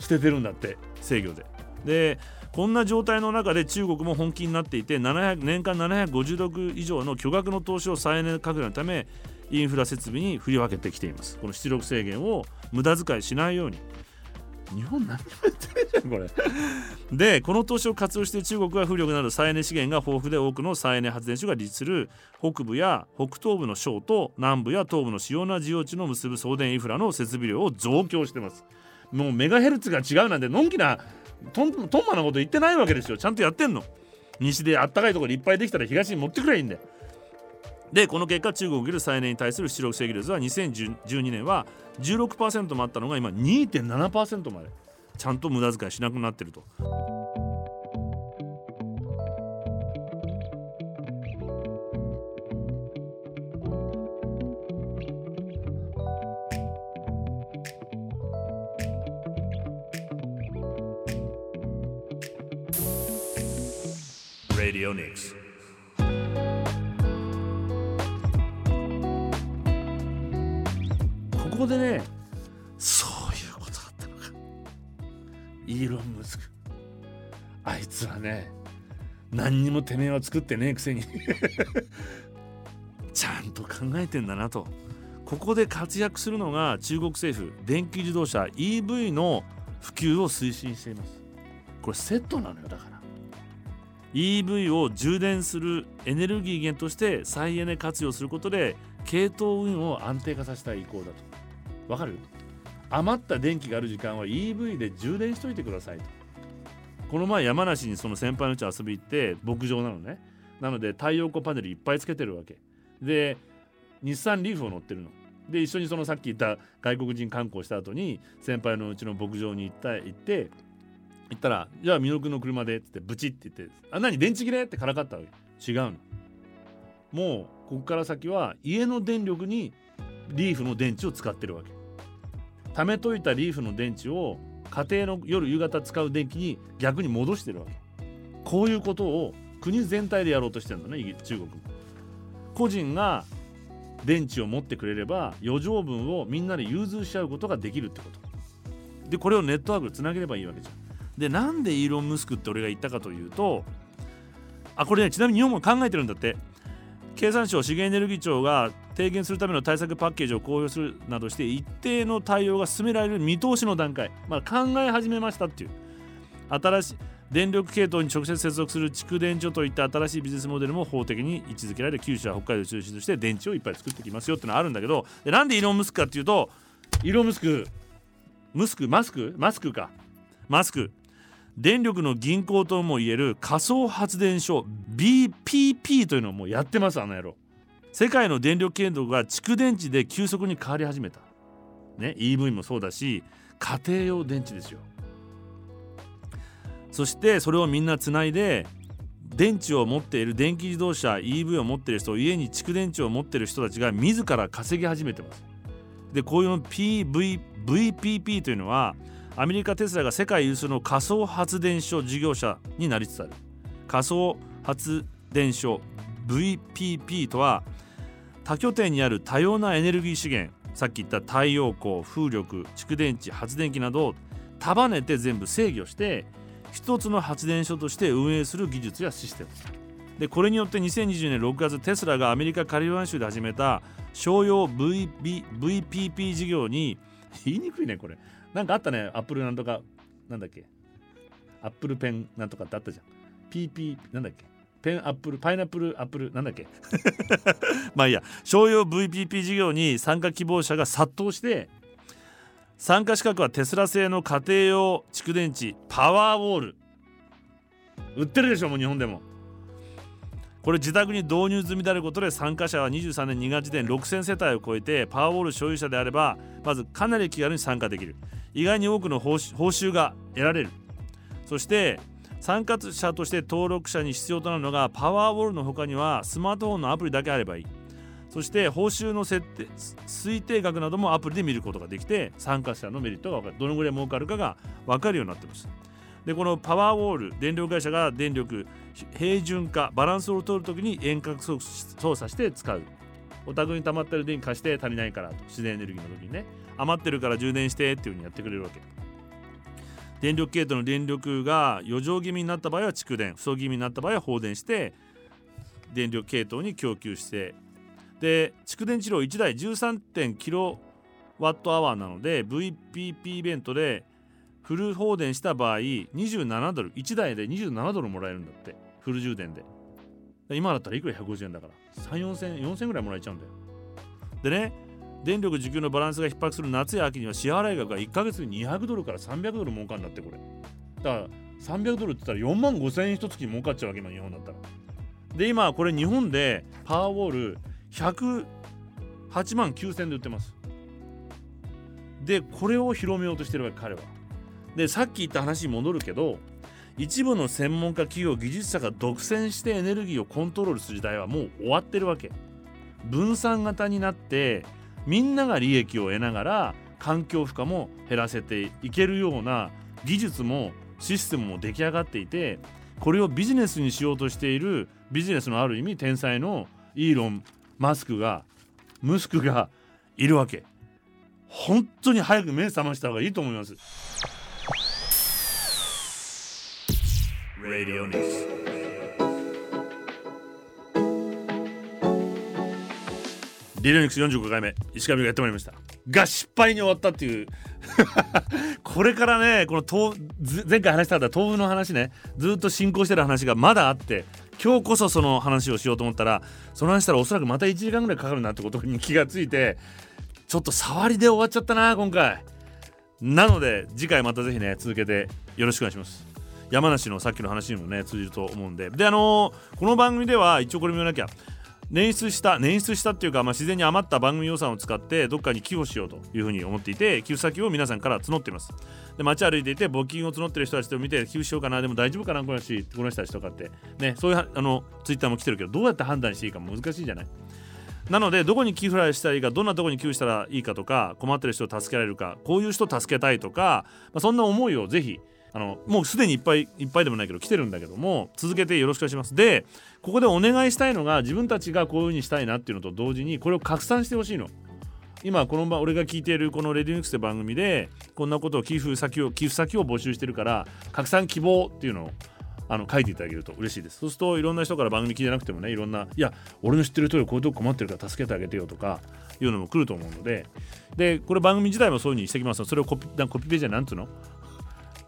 捨ててるんだって制御で。でこんな状態の中で中国も本気になっていて700年間750億以上の巨額の投資を再エネ拡大のためインフラ設備に振り分けてきています。この出力制限を無駄遣いしないように。日本何もやってないじゃんこれ。でこの投資を活用して中国は風力など再エネ資源が豊富で多くの再エネ発電所が立地する北部や北東部の省と南部や東部の主要な需要地の結ぶ送電インフラの設備量を増強してます。もうメガヘルツが違うなんてのんきなとんとんまなこと言ってないわけですよちゃんとやってんの。西であったかいところいっぱいできたら東に持ってくればいいんだよ。でこの結果中国にる再燃に対する出力制御率は2012年は16%もあったのが今2.7%までちゃんと無駄遣いしなくなってると。てめえは作ってねえくせに。ちゃんと考えてんだなと。ここで活躍するのが中国政府電気自動車 EV の普及を推進しています。これセットなのよだから。EV を充電するエネルギー源として再エネ活用することで系統運を安定化させたい意向だと。わかる？余った電気がある時間は EV で充電しといてくださいと。この前山梨にその先輩のうち遊び行って牧場なのね。なので太陽光パネルいっぱいつけてるわけ。で日産リーフを乗ってるの。で一緒にそのさっき言った外国人観光した後に先輩のうちの牧場に行った行って行ったら「じゃあ美濃君の車で」っつってブチって言って「あ何電池切れ?」ってからかったわけ。違うの。もうここから先は家の電力にリーフの電池を使ってるわけ。貯めといたリーフの電池を家庭の夜夕方使う電気に逆に戻してるわけ。こういうことを国全体でやろうとしてるんだね中国個人が電池を持ってくれれば余剰分をみんなで融通し合うことができるってこと。でこれをネットワークつなげればいいわけじゃん。でなんでイーロン・ムスクって俺が言ったかというとあこれねちなみに日本も考えてるんだって。経産省資源エネルギー庁が提言するための対策パッケージを公表するなどして一定の対応が進められる見通しの段階、まあ、考え始めましたっていう。新しい電力系統に直接接続する蓄電所といった新しいビジネスモデルも法的に位置づけられ九州や北海道を中心として電池をいっぱい作ってきますよってのはあるんだけどでなんでイロン・ムスクかっていうとイロン・ムスクムスクマスク？マスクか。マスク。電力の銀行ともいえる仮想発電所 BPP というのをもうやってますあの野郎。世界の電力系統が蓄電池で急速に変わり始めた。ね EV もそうだし家庭用電池ですよ。そしてそれをみんなつないで電池を持っている電気自動車 EV を持っている人家に蓄電池を持っている人たちが自ら稼ぎ始めてます。でこういう PV VPP というのはアメリカテスラが世界有数の仮想発電所事業者になりつつある。仮想発電所 VPP とは多拠点にある多様なエネルギー資源さっき言った太陽光風力蓄電池発電機などを束ねて全部制御して一つの発電所として運営する技術やシステム。でこれによって2020年6月テスラがアメリカカリフォルニア州で始めた商用 VB VPP 事業に 言いにくいねこれ。なんかあったねアップルなんとかなんだっけ？アップルペンなんとかってあったじゃん。PP なんだっけ？ペンアップルパイナップルアップルなんだっけ？まあいいや。商用 VPP 事業に参加希望者が殺到して参加資格はテスラ製の家庭用蓄電池パワーウォール売ってるでしょもう日本でも。これ自宅に導入済みであることで参加者は23年2月時点6000世帯を超えてパワーウォール所有者であればまずかなり気軽に参加できる。意外に多くの報酬が得られる。そして参加者として登録者に必要となるのがパワーウォールの他にはスマートフォンのアプリだけあればいい。そして報酬の設定推定額などもアプリで見ることができて参加者のメリットが分かる。どのぐらい儲かるかが分かるようになってます。でこのパワーウォール電力会社が電力平準化バランスを取るときに遠隔操作して使う。お宅に溜まってる電気貸して足りないからと自然エネルギーの時にね余ってるから充電してっていう風にやってくれるわけ。電力系統の電力が余剰気味になった場合は蓄電不足気味になった場合は放電して電力系統に供給して。で蓄電池量1台13.0キロワットアワーなので VPP イベントでフル放電した場合27ドル1台で27ドルもらえるんだって。フル充電で。今だったらいくら？150円だから。3 4千4000ぐらいもらえちゃうんだよ。でね電力需給のバランスが逼迫する夏や秋には支払い額が1ヶ月に200ドルから300ドル儲かんだってこれ。だから300ドルって言ったら4万5000円一月儲かっちゃうわけ今日本だった。らで今これ日本でパワーウォール108万9000で売ってます。でこれを広めようとしてるわけ彼は。でさっき言った話に戻るけど一部の専門家企業技術者が独占してエネルギーをコントロールする時代はもう終わってるわけ。分散型になってみんなが利益を得ながら環境負荷も減らせていけるような技術もシステムも出来上がっていてこれをビジネスにしようとしているビジネスのある意味天才のイーロンマスクがムスクがいるわけ。本当に早く目覚ました方がいいと思います。リレニクス45回目石上がやってまいりました。が失敗に終わったっていう。これからねこの前回話した豆腐の話ねずっと進行してる話がまだあって今日こそその話をしようと思ったらその話したらおそらくまた1時間ぐらいかかるなってことに気がついてちょっと触りで終わっちゃったな今回。なので次回またぜひね続けてよろしくお願いします。山梨のさっきの話にもね通じると思うんで。であのー、この番組では一応これも言わなきゃ。捻出した捻出したっていうか、まあ、自然に余った番組予算を使ってどっかに寄付しようというふうに思っていて寄付先を皆さんから募っています。で街歩いていて募金を募ってる人たちを見て寄付しようかなでも大丈夫かなこの人この人たちとかってねそういうあのツイッターも来てるけどどうやって判断していいか難しいじゃない。なのでどこに寄付したらいいかどんなとこに寄付したらいいかとか困ってる人を助けられるかこういう人を助けたいとか、まあ、そんな思いをぜひあのもうすでにいっぱいいっぱいでもないけど来てるんだけども続けてよろしくお願いします。でここでお願いしたいのが自分たちがこういう風にしたいなっていうのと同時にこれを拡散してほしいの。今この場俺が聞いているこの「レディニックス」って番組でこんなことを寄付先を寄付先を募集してるから拡散希望っていうのをあの書いていただけると嬉しいです。そうするといろんな人から番組聞いてなくてもねいろんないや俺の知ってる人よこういうとこ困ってるから助けてあげてよとかいうのも来ると思うので。でこれ番組自体もそういう風にしてきます。それをコピコピペじゃなんつうの？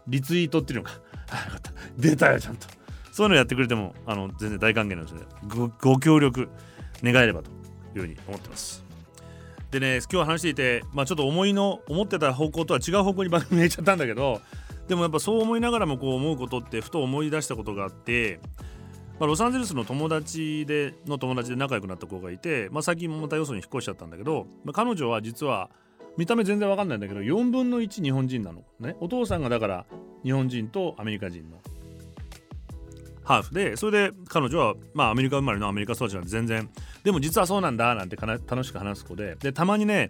リツイートっていうのか。あよかった。出たよちゃんと。そういうのやってくれてもあの全然大歓迎なのでごご協力願えればというふうに思ってます。でね今日話していて、まあ、ちょっと思いの思ってた方向とは違う方向に番組入れちゃったんだけどでもやっぱそう思いながらもこう思うことってふと思い出したことがあって、まあ、ロサンゼルスの友達での友達で仲良くなった子がいて、まあ、最近もまたよそに引っ越しちゃったんだけど、まあ、彼女は実は見た目全然わかんないんだけど4分の1日本人なの。ね。お父さんがだから日本人とアメリカ人の。ハーフ。でそれで彼女はまあアメリカ生まれのアメリカ育ちなんで全然。でも実はそうなんだなんて楽しく話す子で。でたまにね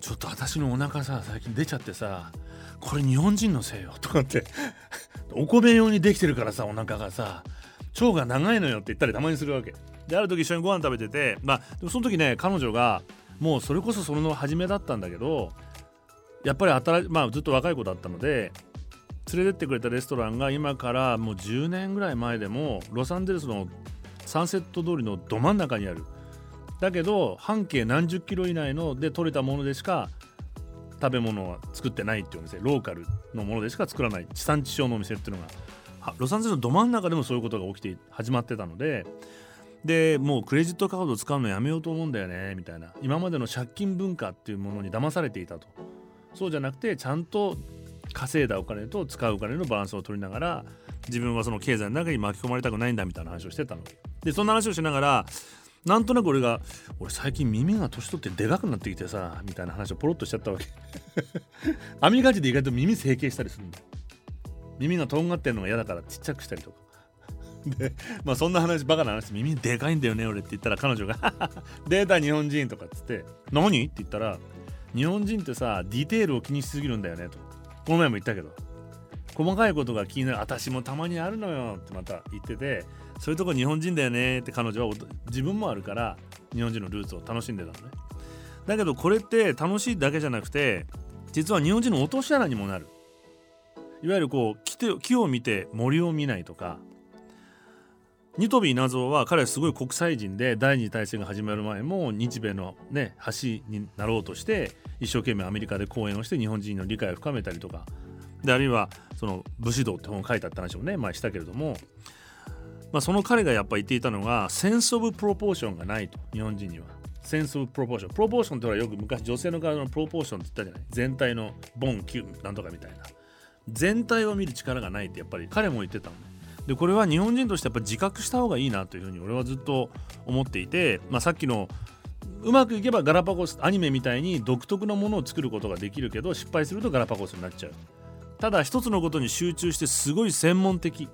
ちょっと私のお腹さ最近出ちゃってさこれ日本人のせいよとかって。お米用にできてるからさお腹がさ腸が長いのよって言ったりたまにするわけ。である時一緒にご飯食べててまあでもその時ね彼女がもうそれこそその初めだったんだけどやっぱり新まあずっと若い子だったので連れてってくれたレストランが今からもう10年ぐらい前でもロサンゼルスのサンセット通りのど真ん中にある。だけど半径何十キロ以内ので取れたものでしか食べ物は作ってないっていうお店ローカルのものでしか作らない。地産地消のお店っていうのが。ロサンゼルスのど真ん中でもそういうことが起きて始まってたのででもうクレジットカード使うのやめようと思うんだよねみたいな。今までの借金文化っていうものに騙されていたと。そうじゃなくてちゃんと稼いだお金と使うお金のバランスを取りながら自分はその経済の中に巻き込まれたくないんだみたいな話をしてたの。でそんな話をしながらなんとなく俺が「俺最近耳が年取ってでかくなってきてさ」みたいな話をポロッとしちゃったわけ。アメリカ人で意外と耳整形したりするんだ耳がとんがってるのが嫌だからちっちゃくしたりとか。でまあそんな話バカな話耳でかいんだよね俺って言ったら彼女が「データ日本人」とかっつって「何?」って言ったら「日本人ってさディテールを気にしすぎるんだよね」と。この前も言ったけど。細かいことが気になる。私もたまにあるのよってまた言っててそういうとこ日本人だよねって彼女は自分もあるから日本人のルーツを楽しんでたのね。だけどこれって楽しいだけじゃなくて実は日本人の落とし穴にもなる。いわゆるこう木木を見て森を見ないとか新渡戸稲造は彼はすごい国際人で第二次大戦が始まる前も日米のね橋になろうとして一生懸命アメリカで講演をして日本人の理解を深めたりとかであるいはその武士道って本を書いたって話もね前したけれども、まあ、その彼がやっぱ言っていたのが sense of proportion がないと日本人には。 sense of proportion。プロポーションってほらよく昔女性の体のプロポーションって言ったじゃない全体のボン、キューなんとかみたいな。全体を見る力がないってやっぱり彼も言ってたのね。でこれは日本人としてやっぱ自覚した方がいいなというふうに俺はずっと思っていて、まあ、さっきのうまくいけばガラパゴスアニメみたいに独特なものを作ることができるけど失敗するとガラパゴスになっちゃう。ただ一つのことに集中してすごい専門的。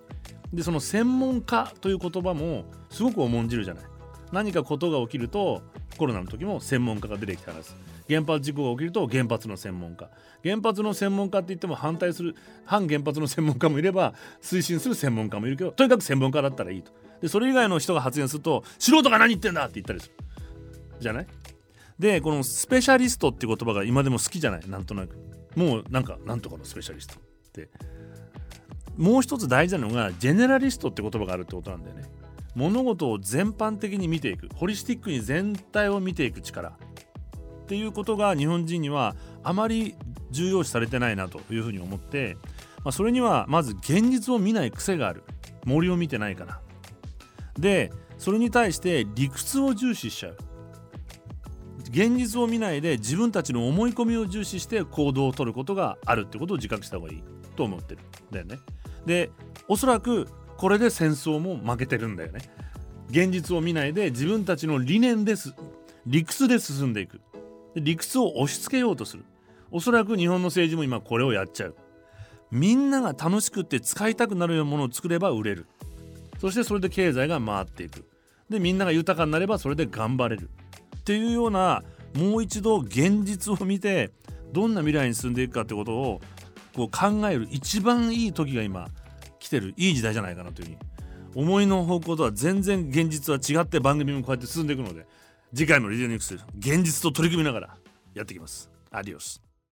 でその専門家という言葉もすごく重んじるじゃない。何かことが起きるとコロナの時も専門家が出てきたはず原発事故が起きると原発の専門家。原発の専門家って言っても反対する反原発の専門家もいれば推進する専門家もいるけどとにかく専門家だったらいいと。でそれ以外の人が発言すると素人が何言ってんだって言ったりする。じゃない？でこのスペシャリストって言葉が今でも好きじゃない？なんとなく。もうなんかなんとかのスペシャリストって。もう一つ大事なのがジェネラリストって言葉があるってことなんだよね。物事を全般的に見ていく。ホリスティックに全体を見ていく力。っていうことが日本人にはあまり重要視されてないなというふうに思って、まあ、それにはまず現実を見ない癖がある。森を見てないから。でそれに対して理屈を重視しちゃう。現実を見ないで自分たちの思い込みを重視して行動をとることがある。ってことを自覚した方がいいと思ってる。んだよね。でおそらくこれで戦争も負けてるんだよね。現実を見ないで自分たちの理念です理屈で進んでいく。で理屈を押し付けようとする。おそらく日本の政治も今これをやっちゃう。みんなが楽しくって使いたくなるようなものを作れば売れる。そしてそれで経済が回っていく。でみんなが豊かになればそれで頑張れる。っていうようなもう一度現実を見てどんな未来に進んでいくかってことをこう考える一番いい時が今来てる。いい時代じゃないかなというふうに。思いの方向とは全然現実は違って番組もこうやって進んでいくので。次回もリディオニクス現実と取り組みながらやっていきます。アディオス。